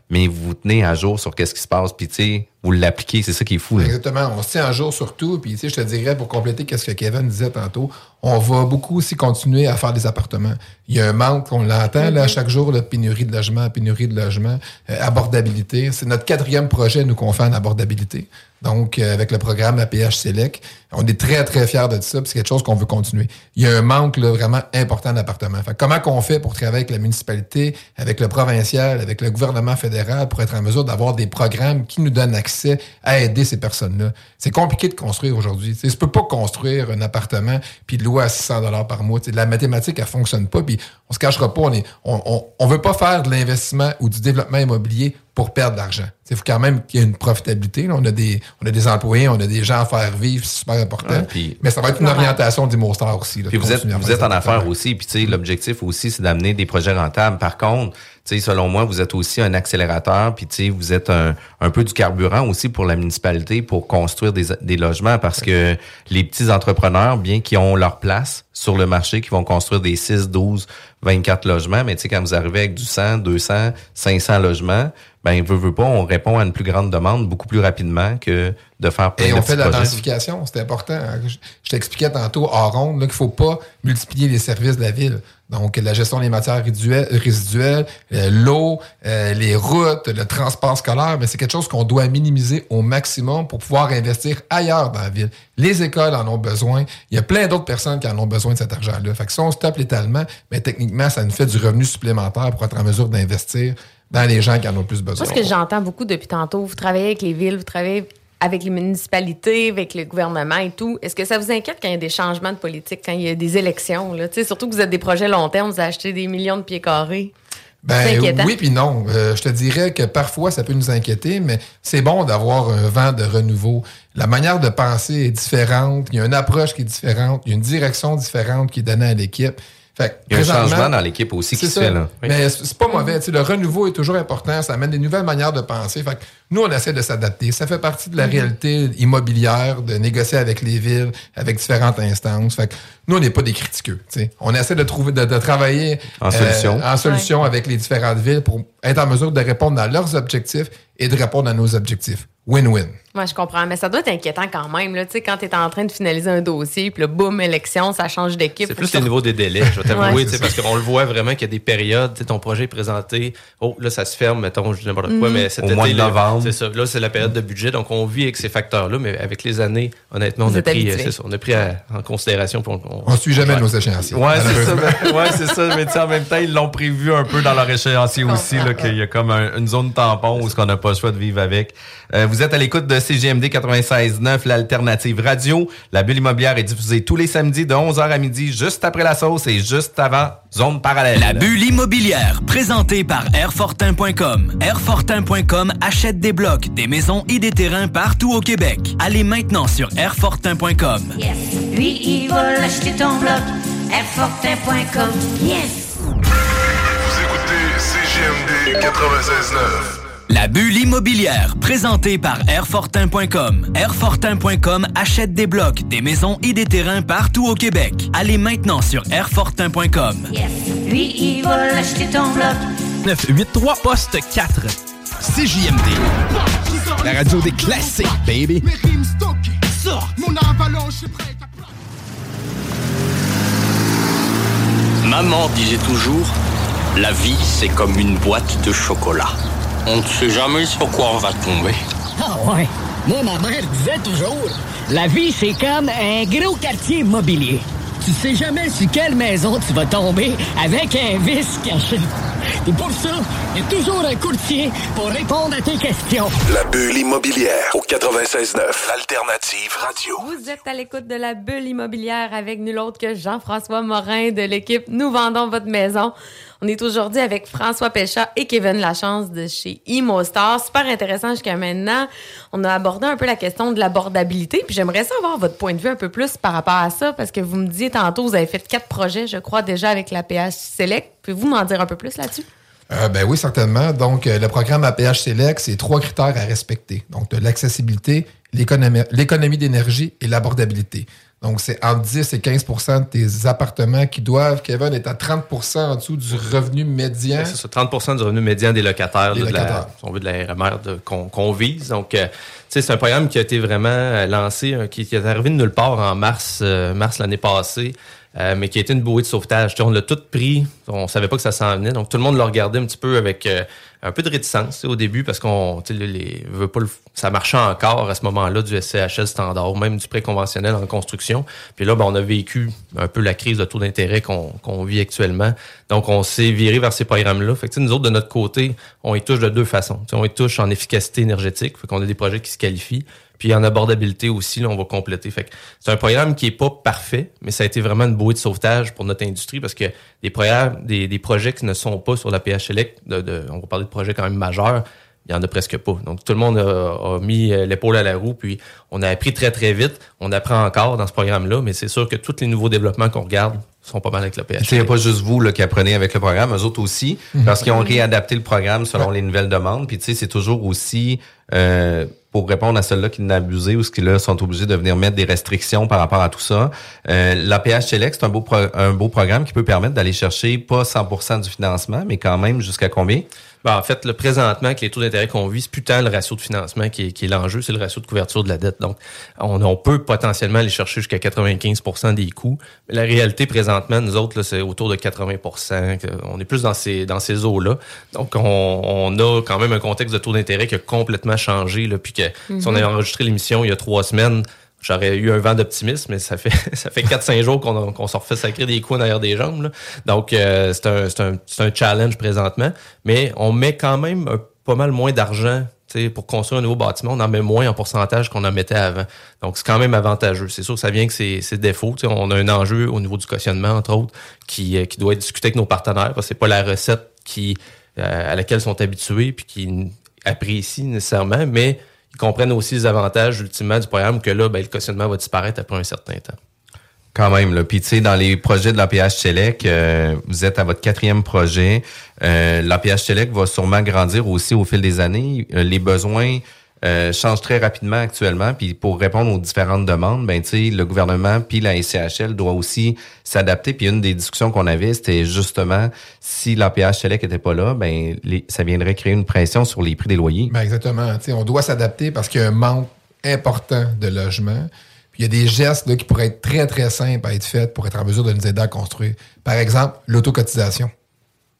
mais vous vous tenez à jour sur qu'est-ce qui se passe, puis tu sais, vous c'est ça qui est fou. là. Exactement. On se tient un jour sur tout. Puis, tu sais, je te dirais, pour compléter ce que Kevin disait tantôt, on va beaucoup aussi continuer à faire des appartements. Il y a un manque, on l'entend, là, chaque jour, la pénurie de logement, pénurie de logement, euh, abordabilité. C'est notre quatrième projet, nous, qu'on fait en abordabilité. Donc, euh, avec le programme APH Select, on est très, très fiers de ça, puis c'est quelque chose qu'on veut continuer. Il y a un manque là, vraiment important d'appartements. Comment qu'on fait pour travailler avec la municipalité, avec le provincial, avec le gouvernement fédéral, pour être en mesure d'avoir des programmes qui nous donnent accès à aider ces personnes-là? C'est compliqué de construire aujourd'hui. Tu sais, Tu peux pas construire un appartement puis de louer à 600 dollars par mois. La mathématique, elle fonctionne pas, puis on se cachera pas, on est, on, on, on veut pas faire de l'investissement ou du développement immobilier pour perdre de l'argent. Il faut quand même qu'il y ait une profitabilité. là. On, a des, on a des employés, on a des gens à faire vivre, c'est super important. Ouais, puis- Mais ça va être une orientation d'Immostar aussi. là, Puis de vous êtes, vous êtes en affaires aussi, puis tu sais, l'objectif aussi, c'est d'amener des projets rentables. Par contre, sais, selon moi, vous êtes aussi un accélérateur, puis vous êtes un, peu du carburant aussi pour la municipalité pour construire des, logements parce que les petits entrepreneurs, bien qu'ils ont leur place sur le marché, qui vont construire des 6, 12, 24 logements, mais tu quand vous arrivez avec du 100, 200, 500 logements, ben, veut, veut pas, on répond à une plus grande demande beaucoup plus rapidement que de faire plein Et de on fait de la densification, c'est important. hein. Je, t'expliquais tantôt hors ronde qu'il faut pas multiplier les services de la ville. Donc, la gestion des matières résiduelles, euh, l'eau, euh, les routes, le transport scolaire, mais c'est quelque chose qu'on doit minimiser au maximum pour pouvoir investir ailleurs dans la ville. Les écoles en ont besoin. Il y a plein d'autres personnes qui en ont besoin de cet argent-là. Fait que si on stoppe l'étalement, mais techniquement, ça nous fait du revenu supplémentaire pour être en mesure d'investir dans les gens qui en ont plus besoin. Moi, ce que j'entends beaucoup depuis tantôt, vous travaillez avec les villes, vous travaillez avec les municipalités, avec le gouvernement et tout. Est-ce que ça vous inquiète quand il y a des changements de politique, quand il y a des élections? Là? Surtout que vous êtes des projets long terme, vous achetez des millions de pieds carrés. Ben oui puis non. Euh, je te dirais que parfois ça peut nous inquiéter, mais c'est bon d'avoir un vent de renouveau. La manière de penser est différente. Il y a une approche qui est différente. Il y a une direction différente qui est donnée à l'équipe. Fait que, Il y a un changement dans l'équipe aussi qui c'est se ça. fait, là. Mais c'est pas mauvais. Tu sais, le renouveau est toujours important. Ça amène des nouvelles manières de penser. Fait que nous, on essaie de s'adapter. Ça fait partie de la réalité immobilière, de négocier avec les villes, avec différentes instances. Fait que nous, on n'est pas des critiqueux. tu sais. On essaie de trouver, de, de travailler En solution. en solution avec les différentes villes pour être en mesure de répondre à leurs objectifs et de répondre à nos objectifs. Win-win. Moi, je comprends, mais ça doit être inquiétant quand même. Là, Tu sais, quand tu es en train de finaliser un dossier, puis là, boum, élection, ça change d'équipe. C'est plus au niveau des délais, je vais t'avouer, Ouais. tu sais, parce qu'on le voit vraiment qu'il y a des périodes, tu sais, ton projet est présenté, oh, là, ça se ferme, mettons, je dis n'importe quoi, Mhm. mais cet Au été, mois de là, novembre. C'est ça. Là, c'est la période de budget, donc on vit avec ces facteurs-là, mais avec les années, honnêtement, on Vous a pris, ça, on a pris à- en considération pour. On, On suit jamais nos échéanciers. Ouais, c'est ça. ben, ouais, c'est ça. Mais tu sais, en même temps, ils l'ont prévu un peu dans leur échéancier aussi, qu'il y a comme un- une zone tampon où ce qu'on n'a pas le choix de vivre avec. Euh, vous êtes à l'écoute de CGMD 96.9, l'alternative radio. La bulle immobilière est diffusée tous les samedis de 11h à midi, juste après la sauce et juste avant Zone Parallèle. La bulle immobilière, présentée par Airfortin.com. Airfortin.com achète des blocs, des maisons et des terrains partout au Québec. Allez maintenant sur Airfortin.com. Lui, il va l'acheter ton bloc. Airfortin.com. Yes! Vous écoutez CGMD 96.9. La bulle immobilière, présentée par Airfortin.com. Airfortin.com achète des blocs, des maisons et des terrains partout au Québec. Allez maintenant sur Airfortin.com. Lui, il va l'acheter ton bloc. 983 poste 4. CJMD. La radio des classiques, baby. Mes rimes stockées. Sort. Mon avalanche est prête à Maman disait toujours, la vie c'est comme une boîte de chocolat. On ne sait jamais sur quoi on va tomber. Ah ouais. Moi, ma mère disait toujours, la vie, c'est comme un gros quartier immobilier. Tu sais jamais sur quelle maison tu vas tomber avec un vice caché. Et pour ça, il y a toujours un courtier pour répondre à tes questions. La bulle immobilière au 96.9. L'alternative radio. Vous êtes à l'écoute de la bulle immobilière avec nul autre que Jean-François Morin de l'équipe Nous vendons votre maison. On est aujourd'hui avec François Péchat et Kevin Lachance de chez ImoStar. Super intéressant jusqu'à maintenant. On a abordé un peu la question de l'abordabilité. Puis j'aimerais savoir votre point de vue un peu plus par rapport à ça, parce que vous me disiez tantôt, vous avez fait quatre projets, je crois, déjà avec la PH Select. Pouvez-vous m'en dire un peu plus là-dessus? Euh, ben oui, certainement. Donc, euh, le programme APH Select, c'est trois critères à respecter. Donc, l'accessibilité, l'économie d'énergie et l'abordabilité. Donc, c'est entre 10 et 15% de tes appartements qui doivent, Kevin, être à 30% en dessous du revenu médian. C'est ça, 30 du revenu médian des locataires, Des là, de la- locataires. si on veut, de la RMR qu'on vise. Donc, euh, tu sais, c'est un programme qui a été vraiment euh, lancé, euh, qui, qui est arrivé de nulle part en mars, euh, mars l'année passée, euh, mais qui a été une bouée de sauvetage. Tu sais, on l'a tout pris, on savait pas que ça s'en venait, donc tout le monde l'a regardé un petit peu avec euh, un peu de réticence au début parce qu'on, les, les- veut pas le- ça marchait encore à ce moment-là du SCHL standard, même du prêt conventionnel en construction. Puis là, ben, on a vécu un peu la crise de taux d'intérêt qu'on vit actuellement. Donc, on s'est viré vers ces programmes-là. Fait que, nous autres, de notre côté, on y touche de deux façons. Tu sais, on y touche en efficacité énergétique, fait qu'on a des projets qui se qualifient. Puis en abordabilité aussi, là, on va compléter. C'est un programme qui est pas parfait, mais ça a été vraiment une bouée de sauvetage pour notre industrie parce que des, programmes, des, projets qui ne sont pas sur la PHLEC, de- on va parler de projets quand même majeurs, il y en a presque pas. Donc tout le monde a, a mis euh, l'épaule à la roue, puis on a appris très très vite. On apprend encore dans ce programme-là, mais c'est sûr que tous les nouveaux développements qu'on regarde sont pas mal avec sais, PHLEC. Il n'y a pas juste vous là, qui apprenez avec le programme, eux autres aussi, Mhm. parce qu'ils ont réadapté le programme selon les nouvelles demandes. Puis tu sais, c'est toujours aussi euh, pour répondre à ceux-là qui n'ont abusé ou ce qui là sont obligés de venir mettre des restrictions par rapport à tout ça. Euh, L'APH Select, c'est un beau pro- un beau programme qui peut permettre d'aller chercher pas 100% du financement, mais quand même jusqu'à combien? Ben, en fait, le présentement, avec les taux d'intérêt qu'on vit, c'est plus tant le ratio de financement qui est, qui est l'enjeu, c'est le ratio de couverture de la dette. Donc, on, on peut potentiellement aller chercher jusqu'à 95% des coûts. Mais la réalité, présentement, nous autres, c'est autour de 80 que On est plus dans ces, dans ces eaux-là. Donc, on, on a quand même un contexte de taux d'intérêt qui a complètement changé. Là, puis que si on Mhm. a enregistré l'émission il y a trois semaines, J'aurais eu un vent d'optimisme, mais ça fait ça fait 4-5 jours qu'on qu'on s'en refait sacrer des coups en arrière des jambes. là. Donc, euh, c'est un, un, un challenge présentement. Mais on met quand même un- pas mal moins d'argent pour construire un nouveau bâtiment. On en met moins en pourcentage qu'on en mettait avant. Donc, c'est quand même avantageux. C'est sûr que ça vient que c'est c'est défaut. Tu sais, On a un enjeu au niveau du cautionnement, entre autres, qui, euh, qui doit être discuté avec nos partenaires parce que c'est pas la recette qui, euh, à laquelle ils sont habitués puis qui apprécient nécessairement, mais comprennent aussi les avantages ultimement du programme que là, ben, le cautionnement va disparaître après un certain temps. Quand même, là. Puis, tu sais, dans les projets de l'APH Select, euh, vous êtes à votre quatrième projet. Euh, L'APH Select va sûrement grandir aussi au fil des années. Euh, les besoins euh, changent très rapidement actuellement. Puis, pour répondre aux différentes demandes, ben, le gouvernement puis la SCHL doit aussi s'adapter. Puis, une des discussions qu'on avait, c'était justement si l'APH Select était pas là, ben, ça viendrait créer une pression sur les prix des loyers. Ben exactement. Tu sais, on doit s'adapter parce qu'il y a un manque important de logements. Puis il y a des gestes là, qui pourraient être très, très simples à être faits pour être en mesure de nous aider à construire. Par exemple, l'autocotisation.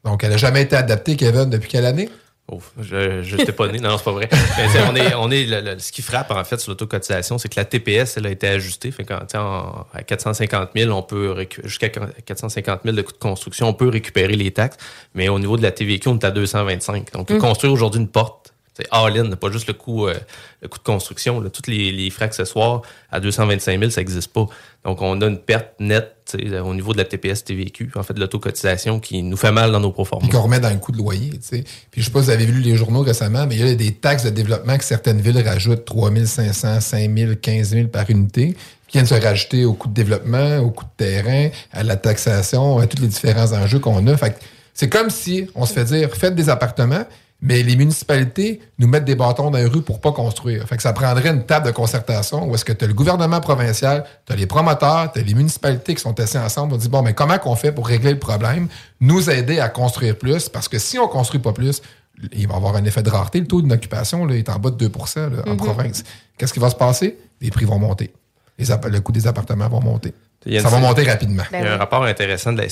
Donc, elle n'a jamais été adaptée, Kevin, depuis quelle année? Oh, je n'étais pas né. Non, c'est pas vrai. Mais, on est, on est le- le- ce qui frappe, en fait, sur l'autocotisation, c'est que la TPS, elle a été ajustée. Fait sais, en- à 450 000, on peut jusqu'à 450 000 de coûts de construction, on peut récupérer les taxes. Mais au niveau de la TVQ, on est à 225. Donc, Mm. construire aujourd'hui une porte, c'est all-in, pas juste le coût, euh, le coût de construction. Là, tous les, les frais accessoires à 225 000, ça n'existe pas. Donc, on a une perte nette sais, au niveau de la TPS TVQ, en fait, de l'autocotisation, qui nous fait mal dans nos proformes. Puis qu'on remet dans le coût de loyer. Puis je sais pas si vous avez vu les journaux récemment, mais il y a des taxes de développement que certaines villes rajoutent 3 500, 5 000, 15 000 par unité, qui viennent se rajouter au coût de développement, au coût de terrain, à la taxation, à tous les différents enjeux qu'on a. Fait c'est comme si on se fait dire faites des appartements, mais les municipalités nous mettent des bâtons dans les rues pour pas construire. Fait que ça prendrait une table de concertation où est-ce que tu as le gouvernement provincial, tu as les promoteurs, tu as les municipalités qui sont assis ensemble, on dit bon, mais comment qu'on fait pour régler le problème, nous aider à construire plus, parce que si on construit pas plus, il va y avoir un effet de rareté. Le taux d'occupation est en bas de 2 là, en Mhm. province. Qu'est-ce qui va se passer? Les prix vont monter. Les le coût des appartements va monter. Il y a Ça va monter rapidement. Il y a un rapport intéressant de la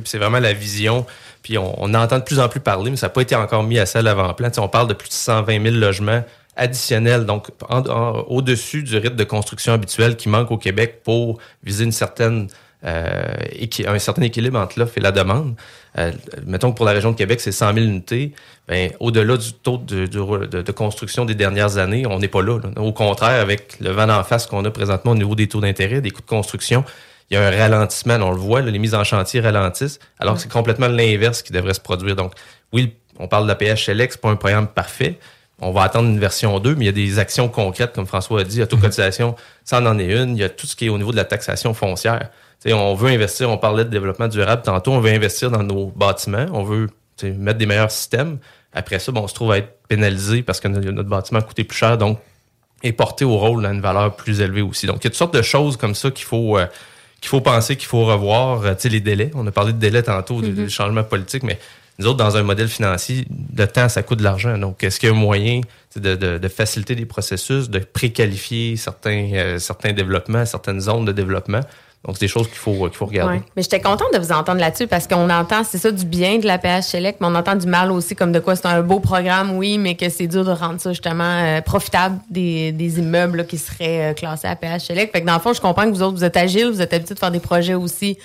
puis c'est vraiment la vision. Puis on, on entend de plus en plus parler, mais ça n'a pas été encore mis assez à l'avant-plan. Tu sais, On parle de plus de 120 000 logements additionnels, donc en- en- au-dessus du rythme de construction habituel qui manque au Québec pour viser une certaine, euh, équi- un certain équilibre entre l'offre et la demande. Euh, mettons que pour la région de Québec, c'est 100 000 unités. Ben, au-delà du taux de, de- de- de construction des dernières années, on n'est pas là, là. Au contraire, avec le vent en face qu'on a présentement au niveau des taux d'intérêt, des coûts de construction, il y a un ralentissement, on le voit, là, les mises en chantier ralentissent, alors que c'est complètement l'inverse qui devrait se produire. Donc, oui, on parle de la PHLX, pas un programme parfait. On va attendre une version 2, mais il y a des actions concrètes, comme François a dit, autocotisation, ça en est une. Il y a tout ce qui est au niveau de la taxation foncière. T'sais, on veut investir, on parlait de développement durable tantôt, on veut investir dans nos bâtiments, on veut mettre des meilleurs systèmes. Après ça, bon, on se trouve à être pénalisé parce que notre bâtiment a coûté plus cher, donc est porté au rôle à une valeur plus élevée aussi. Donc, il y a toutes sortes de choses comme ça qu'il faut, euh, qu'il faut penser, qu'il faut revoir. Euh, tu sais, les délais, on a parlé de délais tantôt, des- Mhm. des changements politiques, mais nous autres, dans un modèle financier, le temps, ça coûte de l'argent. Donc, est-ce qu'il y a un moyen de, faciliter les processus, de préqualifier certains, euh, certains développements, certaines zones de développement? Donc, c'est des choses qu'il faut, qu'il faut regarder. Ouais. Mais j'étais contente de vous entendre là-dessus parce qu'on entend, c'est ça, du bien de la PH mais on entend du mal aussi, comme de quoi c'est un beau programme, oui, mais que c'est dur de rendre ça justement euh, profitable des, des immeubles qui seraient euh, classés à PH Select. Fait que dans le fond, je comprends que vous autres, vous êtes agiles, vous êtes habitués de faire des projets aussi,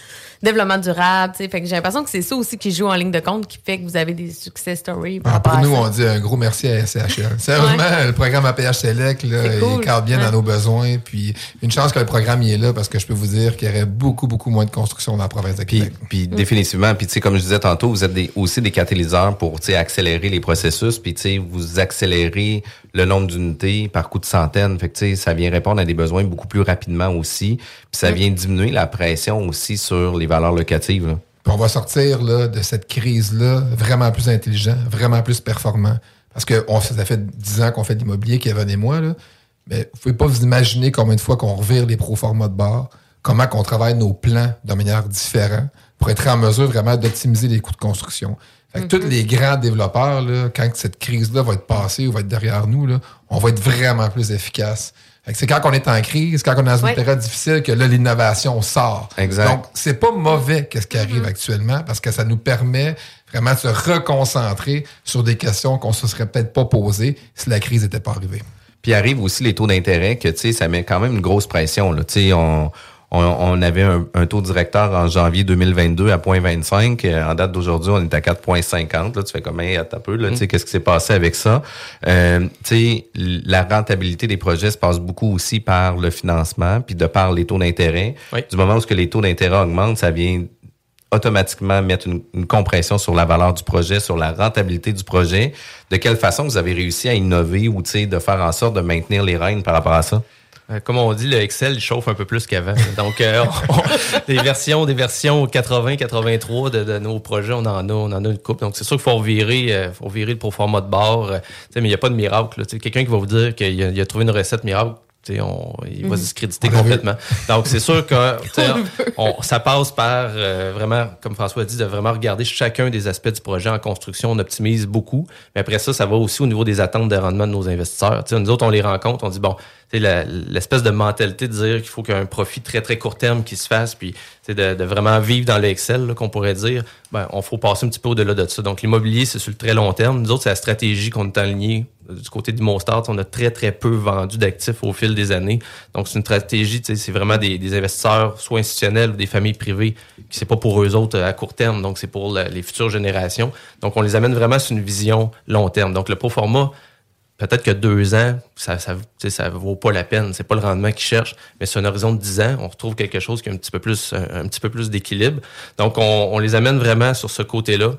développement durable, tu sais. Fait que j'ai l'impression que c'est ça aussi qui joue en ligne de compte, qui fait que vous avez des success stories. Ah, pour nous, on dit un gros merci à SCHL. Sérieusement, le programme APH Select, là, cool. il cadre bien Ouais. dans nos besoins. Puis une chance que le programme y est là parce que je peux vous dire qu'il y aurait beaucoup, beaucoup moins de construction dans la province de Québec. Puis définitivement, puis tu sais, comme je disais tantôt, vous êtes des, aussi des catalyseurs pour tu sais, accélérer les processus, puis tu sais, vous accélérez le nombre d'unités par coup de centaines. Fait que ça vient répondre à des besoins beaucoup plus rapidement aussi. Puis ça vient diminuer la pression aussi sur les valeurs locatives. là. On va sortir là, de cette crise-là vraiment plus intelligent, vraiment plus performant. Parce que on, ça fait 10 ans qu'on fait de l'immobilier, Kevin et moi, là. mais vous pouvez pas vous imaginer combien de fois qu'on revire les pro-formats de bord, comment qu'on travaille nos plans de manière différente pour être en mesure vraiment d'optimiser les coûts de construction. Fait que tous les grands développeurs, là, quand cette crise-là va être passée ou va être derrière nous, là, on va être vraiment plus efficace. C'est quand on est en crise, quand on est dans une Ouais. période difficile, que là, l'innovation sort. Exact. Donc, c'est pas mauvais qu'est-ce qui arrive actuellement parce que ça nous permet vraiment de se reconcentrer sur des questions qu'on se serait peut-être pas posées si la crise n'était pas arrivée. Puis arrivent aussi les taux d'intérêt que, tu sais, ça met quand même une grosse pression. Là. Tu sais, on, on, on avait un, un taux directeur en janvier 2022 à 0,25. Euh, En date d'aujourd'hui, on est à 4,50. Là, tu fais comme, hey, attends un peu, là, tu sais, qu'est-ce qui s'est passé avec ça? Euh, tu sais, la rentabilité des projets se passe beaucoup aussi par le financement, puis de par les taux d'intérêt. Du moment où ce que les taux d'intérêt augmentent, ça vient automatiquement mettre une, une compression sur la valeur du projet, sur la rentabilité du projet. De quelle façon vous avez réussi à innover ou tu sais, de faire en sorte de maintenir les rênes par rapport à ça? Euh, Comme on dit, le Excel il chauffe un peu plus qu'avant. Donc, euh, on- des versions, des versions 80, 83 de, de nos projets, on en a, on en a une coupe. Donc, c'est sûr qu'il faut virer, euh, faut virer le proforma de bord. euh, tu sais, mais il n'y a pas de miracle. là. Tu sais, Quelqu'un qui va vous dire qu'il a, trouvé une recette miracle. tu sais, On, il va Mhm. se discréditer On l'a vu. complètement. Donc, c'est sûr que tu sais, on- ça passe par euh, vraiment, comme François a dit, de vraiment regarder chacun des aspects du projet en construction. On optimise beaucoup. Mais après ça, ça va aussi au niveau des attentes de rendement de nos investisseurs. Tu sais, nous autres, on les rencontre, on dit, bon, l'espèce de mentalité de dire qu'il faut qu'il y ait un profit très, très court terme qui se fasse, puis de, de vraiment vivre dans le Excel, là, qu'on pourrait dire, ben, on faut passer un petit peu au-delà de ça. Donc, l'immobilier, c'est sur le très long terme. Nous autres, c'est la stratégie qu'on est aligné du côté du Mostart. On a très, très peu vendu d'actifs au fil des années. Donc, c'est une stratégie, c'est vraiment des, investisseurs, soit institutionnels ou des familles privées, qui c'est pas pour eux autres euh, à court terme, donc c'est pour les futures générations. Donc, on les amène vraiment sur une vision long terme. Donc, le pro format, peut-être que deux ans, ça ça, ça vaut pas la peine. C'est pas le rendement qu'ils cherchent, mais sur un horizon de dix ans, on retrouve quelque chose qui a un petit peu plus, un, petit peu plus d'équilibre. Donc, on, on les amène vraiment sur ce côté-là.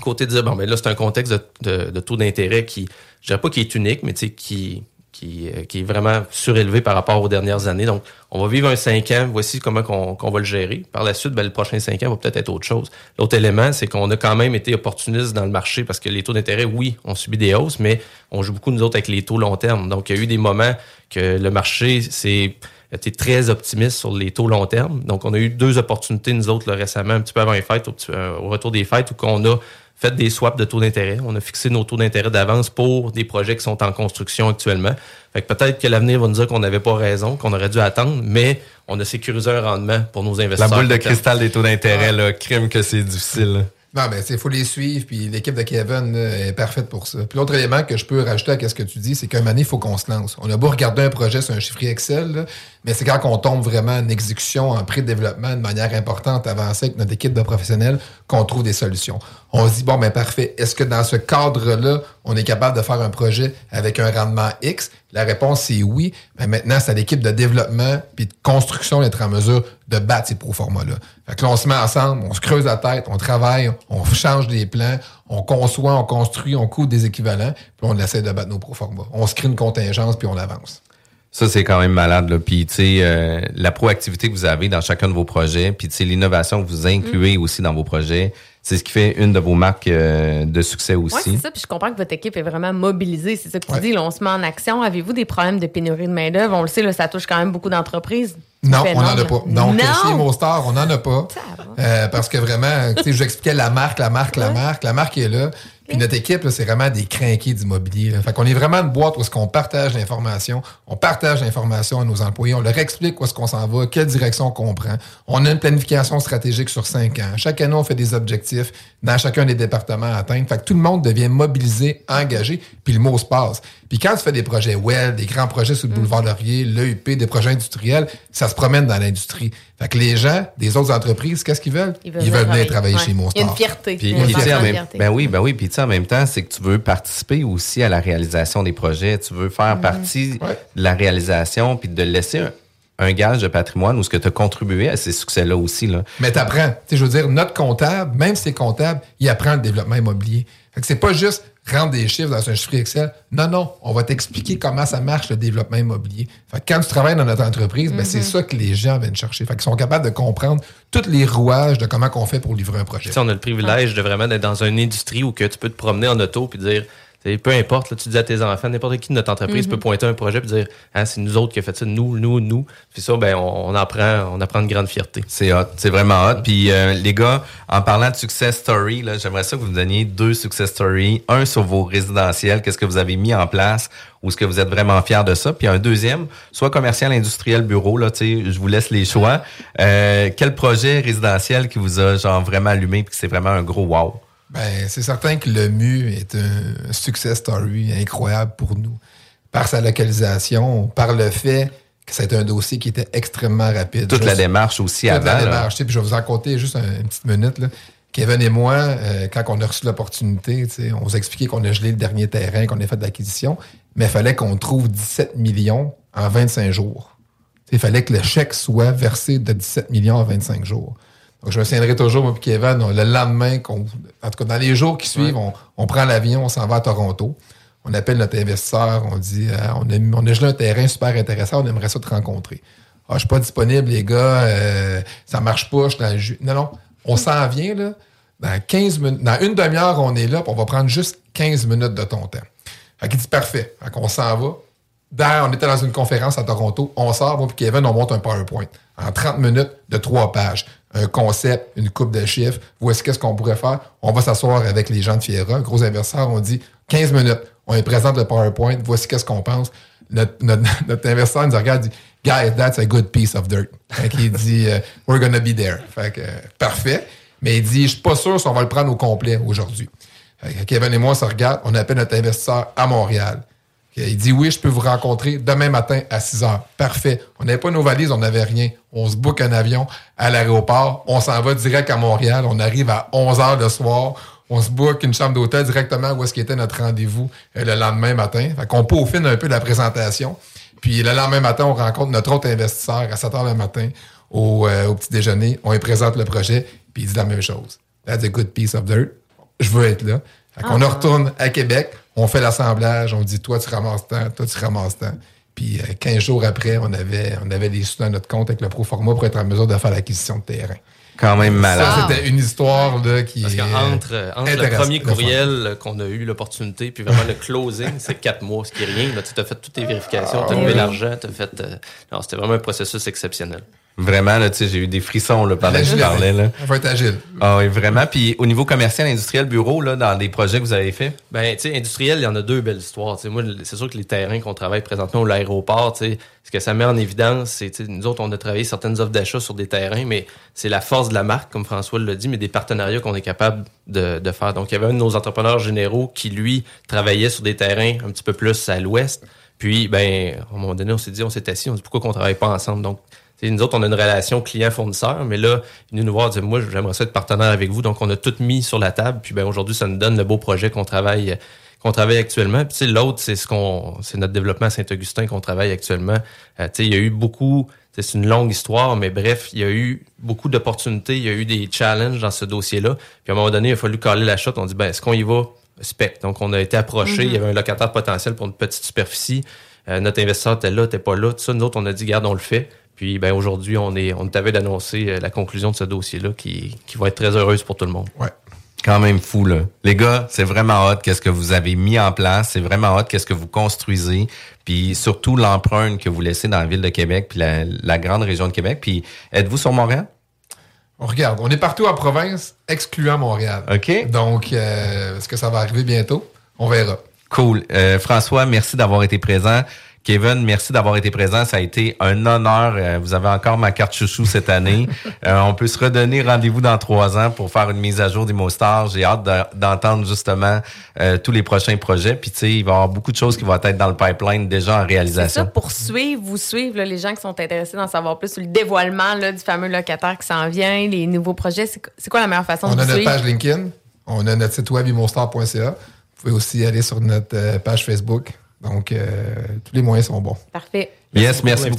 Côté de dire, bon, ben là, c'est un contexte de, de- de taux d'intérêt qui, je dirais pas qui est unique, mais qui, qui, euh, qui est vraiment surélevé par rapport aux dernières années. Donc, on va vivre un cinq ans, voici comment qu'on va le gérer. Par la suite, ben, le prochain cinq ans va peut-être être autre chose. L'autre élément, c'est qu'on a quand même été opportuniste dans le marché parce que les taux d'intérêt, oui, on subit des hausses, mais on joue beaucoup, nous autres, avec les taux long terme. Donc, il y a eu des moments que le marché s'est été très optimiste sur les taux long terme. Donc, on a eu deux opportunités, nous autres, là, récemment, un petit peu avant les fêtes, au, euh, au retour des fêtes, où on a fait des swaps de taux d'intérêt. On a fixé nos taux d'intérêt d'avance pour des projets qui sont en construction actuellement. Fait que peut-être que l'avenir va nous dire qu'on n'avait pas raison, qu'on aurait dû attendre, mais on a sécurisé un rendement pour nos La investisseurs. boule de cristal des taux d'intérêt, là, crime que c'est difficile. Non, mais il faut les suivre, puis l'équipe de Kevin là, est parfaite pour ça. Puis l'autre élément que je peux rajouter à ce que tu dis, c'est qu'à un moment il faut qu'on se lance. On a beau regarder un projet sur un chiffrier Excel, là, mais c'est quand on tombe vraiment en exécution, en pré-développement de manière importante, avancée avec notre équipe de professionnels, qu'on trouve des solutions. On se dit, bon, ben parfait. Est-ce que dans ce cadre-là, on est capable de faire un projet avec un rendement X? La réponse, c'est oui. Mais maintenant, c'est à l'équipe de développement puis de construction d'être en mesure de battre ces pro-formats-là. Fait on se met ensemble, on se creuse la tête, on travaille, on change des plans, on conçoit, on construit, on coûte des équivalents, puis on essaie de battre nos pro-formats. On se crée une contingence, puis on avance. Ça, c'est quand même malade. Là. Puis, tu sais, euh, la proactivité que vous avez dans chacun de vos projets, puis, tu sais, l'innovation que vous incluez aussi dans vos projets, c'est ce qui fait une de vos marques euh, de succès aussi. Oui, c'est ça. Puis je comprends que votre équipe est vraiment mobilisée. C'est ça que tu dis. Là, on se met en action. Avez-vous des problèmes de pénurie de main-d'œuvre? On le sait, là, ça touche quand même beaucoup d'entreprises. Non, on n'en a pas. Donc, Non! chez Mostar, on n'en a pas. Euh, parce que vraiment, tu sais, j'expliquais la marque, la marque, la marque. La marque est là. Puis notre équipe, là, c'est vraiment des crinqués d'immobilier. là. Fait qu'on est vraiment une boîte où est-ce qu'on partage l'information. On partage l'information à nos employés. On leur explique où est-ce qu'on s'en va, quelle direction qu'on prend. On a une planification stratégique sur cinq ans. Chaque année, on fait des objectifs dans chacun des départements à atteindre. Fait que tout le monde devient mobilisé, engagé, puis le mot se passe. Puis quand tu fais des projets well, des grands projets sur le boulevard Laurier, l'EUP, des projets industriels, ça se promène dans l'industrie. Fait que les gens des autres entreprises, qu'est-ce qu'ils veulent? Ils veulent venir travailler. travailler Ouais. chez Il y a une fierté. Puis, Il y a puis, une en même, fierté. ben oui, ben oui. Puis tu sais, en même temps, c'est que tu veux participer aussi à la réalisation des projets. Tu veux faire Mhm. partie de la réalisation, puis de laisser un, un gage de patrimoine où ce que tu as contribué à ces succès-là aussi. Là. Mais t'apprends. Tu sais, je veux dire, notre comptable, même si c'est comptable, il apprend le développement immobilier. Fait que c'est pas juste rendre des chiffres dans un chiffre Excel. Non, non, on va t'expliquer comment ça marche le développement immobilier. Fait que quand tu travailles dans notre entreprise, ben, c'est ça que les gens viennent chercher. Fait qu'ils sont capables de comprendre tous les rouages de comment qu'on fait pour livrer un projet. Tu sais, on a le privilège de vraiment d'être dans une industrie où que tu peux te promener en auto puis dire, tu sais, peu importe, là, tu dis à tes enfants, n'importe qui de notre entreprise Mhm. peut pointer un projet puis dire, ah, c'est nous autres qui a fait ça, nous, nous, nous. Puis ça, ben, on, on apprend, on apprend une grande fierté. C'est hot, c'est vraiment hot. Puis euh, les gars, en parlant de success story, là, j'aimerais ça que vous me donniez deux success stories. Un sur vos résidentiels, qu'est-ce que vous avez mis en place, ou est-ce que vous êtes vraiment fiers de ça? Puis un deuxième, soit commercial, industriel, bureau, là, tu sais, je vous laisse les choix. Euh, quel projet résidentiel qui vous a genre vraiment allumé puis que c'est vraiment un gros wow? Ben, c'est certain que le MU est un success story incroyable pour nous. Par sa localisation, par le fait que c'est un dossier qui était extrêmement rapide. Toute Je- la démarche aussi toute avant. la démarche. Puis je vais vous en raconter juste un- une petite minute. Là. Kevin et moi, euh, quand on a reçu l'opportunité, on vous a expliqué qu'on a gelé le dernier terrain, qu'on a fait de l'acquisition, mais il fallait qu'on trouve 17 millions en 25 jours. Il fallait que le chèque soit versé de 17 millions en 25 jours. Donc, je me souviendrai toujours, moi et Kevin, on- le lendemain, qu'on, en tout cas, dans les jours qui suivent, on, on prend l'avion, on s'en va à Toronto. On appelle notre investisseur, on dit euh, on, a, on a gelé un terrain super intéressant, on aimerait ça te rencontrer. Ah, je suis pas disponible, les gars, euh, ça marche pas, je suis dans le jus. Non, non, on s'en vient, là. Dans 15 minutes, dans une demi-heure, on est là, puis on va prendre juste 15 minutes de ton temps. Fait qu'il dit parfait. Fait qu'on s'en va. Dans- on était dans une conférence à Toronto. On sort, moi et Kevin, on monte un PowerPoint. En 30 minutes de trois pages. Un concept, une coupe de chiffres. Voici qu'est-ce qu'on pourrait faire. On va s'asseoir avec les gens de Fiera, gros investisseurs. On dit 15 minutes. On les présente le PowerPoint. Voici qu'est-ce qu'on pense. Notre, notre, notre investisseur nous regarde et dit Guys, that's a good piece of dirt. Fait qu'il dit euh, We're gonna be there. Fait que, euh, parfait. Mais il dit Je suis pas sûr si on va le prendre au complet aujourd'hui. Kevin et moi, on se regarde. On appelle notre investisseur à Montréal. Il dit oui, je peux vous rencontrer demain matin à 6 heures. Parfait. On n'avait pas nos valises, on n'avait rien. On se book un avion à l'aéroport. On s'en va direct à Montréal. On arrive à 11 heures le soir. On se book une chambre d'hôtel directement où est-ce qu'était notre rendez-vous euh, le lendemain matin. Fait qu'on peaufine un peu la présentation. Puis le lendemain matin, on rencontre notre autre investisseur à 7 heures le matin au, euh, au petit déjeuner. On lui présente le projet, puis il dit la même chose. That's a good piece of dirt. Je veux être là. Fait qu'on Ah. retourne à Québec, on fait l'assemblage, on dit toi tu ramasses tant, toi tu ramasses tant. Puis euh, 15 jours après, on avait, on avait des sous dans notre compte avec le pro forma pour être en mesure de faire l'acquisition de terrain. Quand même malade. Ça, c'était une histoire là, qui Parce qu'entre euh, entre le premier courriel euh, qu'on a eu l'opportunité, puis vraiment le closing, c'est quatre mois, ce qui est rien. Là, tu as fait toutes tes vérifications, tu as levé oui. l'argent, tu as fait. euh, non, c'était vraiment un processus exceptionnel. Vraiment, là, tu sais, j'ai eu des frissons là, pendant que je Agile, parlais. Là. On va être agile. Ah oui, vraiment. Puis au niveau commercial, industriel, bureau, là, dans des projets que vous avez faits? Ben, tu sais, industriel, il y en a deux belles histoires. Moi, c'est sûr que les terrains qu'on travaille présentement à l'aéroport, tu sais, ce que ça met en évidence, c'est, nous autres, on a travaillé certaines offres d'achat sur des terrains, mais c'est la force de la marque, comme François l'a dit, mais des partenariats qu'on est capable de, de faire. Donc, il y avait un de nos entrepreneurs généraux qui, lui, travaillait sur des terrains un petit peu plus à l'ouest. Puis, ben, à un moment donné, on s'est dit, on s'est assis, on s'est dit, pourquoi qu'on travaille pas ensemble? Donc, sais, nous autres, on a une relation client-fournisseur, mais là, ils viennent nous voir dire, moi, j'aimerais ça être partenaire avec vous. Donc, on a tout mis sur la table. Puis, ben, aujourd'hui, ça nous donne le beau projet qu'on travaille qu'on travaille actuellement. Puis, tu sais, l'autre, c'est ce qu'on, c'est notre développement à Saint-Augustin qu'on travaille actuellement. Euh, tu sais, il y a eu beaucoup, c'est une longue histoire, mais bref, il y a eu beaucoup d'opportunités, il y a eu des challenges dans ce dossier-là. Puis, à un moment donné, il a fallu caler la shot. On dit, ben, est-ce qu'on y va spec? Donc, on a été approché. Mhm. Il y avait un locataire potentiel pour une petite superficie. Euh, notre investisseur était là, était pas là. Tout ça, nous autres, on a dit, garde, on le fait. Puis, ben, aujourd'hui, on est, on veille d'annoncer euh, la conclusion de ce dossier-là qui, qui va être très heureuse pour tout le monde. Ouais. Quand même fou, là. Les gars, c'est vraiment hot qu'est-ce que vous avez mis en place. C'est vraiment hot qu'est-ce que vous construisez. Puis surtout l'empreinte que vous laissez dans la ville de Québec puis la, la grande région de Québec. Puis êtes-vous sur Montréal? On regarde, on est partout en province, excluant Montréal. OK. Donc, euh, est-ce que ça va arriver bientôt? On verra. Cool. Euh, François, merci d'avoir été présent. Kevin, merci d'avoir été présent. Ça a été un honneur. Euh, vous avez encore ma carte chouchou cette année. Euh, on peut se redonner rendez-vous dans trois ans pour faire une mise à jour d'Imostar. J'ai hâte de- d'entendre justement euh, tous les prochains projets. Puis tu sais, il va y avoir beaucoup de choses qui vont être dans le pipeline déjà en C'est ça, réalisation. pour suivre, vous suivre, là, les gens qui sont intéressés d'en savoir plus sur le dévoilement là, du fameux locataire qui s'en vient, les nouveaux projets. C'est quoi la meilleure façon On de a vous notre suivre? page LinkedIn, on a notre site web imostar.ca. Vous pouvez aussi aller sur notre page Facebook. Donc, euh, tous les moyens sont bons. Parfait. Yes, merci.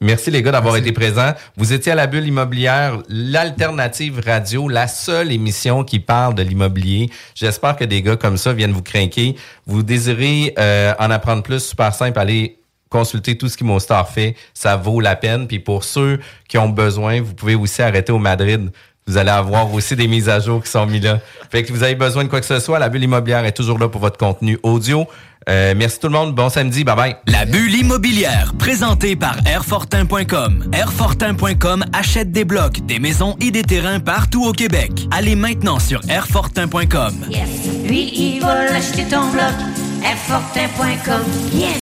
Merci les gars d'avoir été présents. Vous étiez à la bulle immobilière, l'alternative radio, la seule émission qui parle de l'immobilier. J'espère que des gars comme ça viennent vous craquer. Vous désirez euh, en apprendre plus, super simple, allez consulter tout ce qu'Imostar fait. Ça vaut la peine. Puis pour ceux qui ont besoin, vous pouvez aussi arrêter au Madrid. Vous allez avoir aussi des mises à jour qui sont mises là. Fait que vous avez besoin de quoi que ce soit, la bulle immobilière est toujours là pour votre contenu audio. Euh, merci tout le monde. Bon samedi. Bye bye. La bulle immobilière, présentée par Airfortin.com. Airfortin.com achète des blocs, des maisons et des terrains partout au Québec. Allez maintenant sur Airfortin.com. Lui, il va l'acheter ton bloc. Airfortin.com. Yes!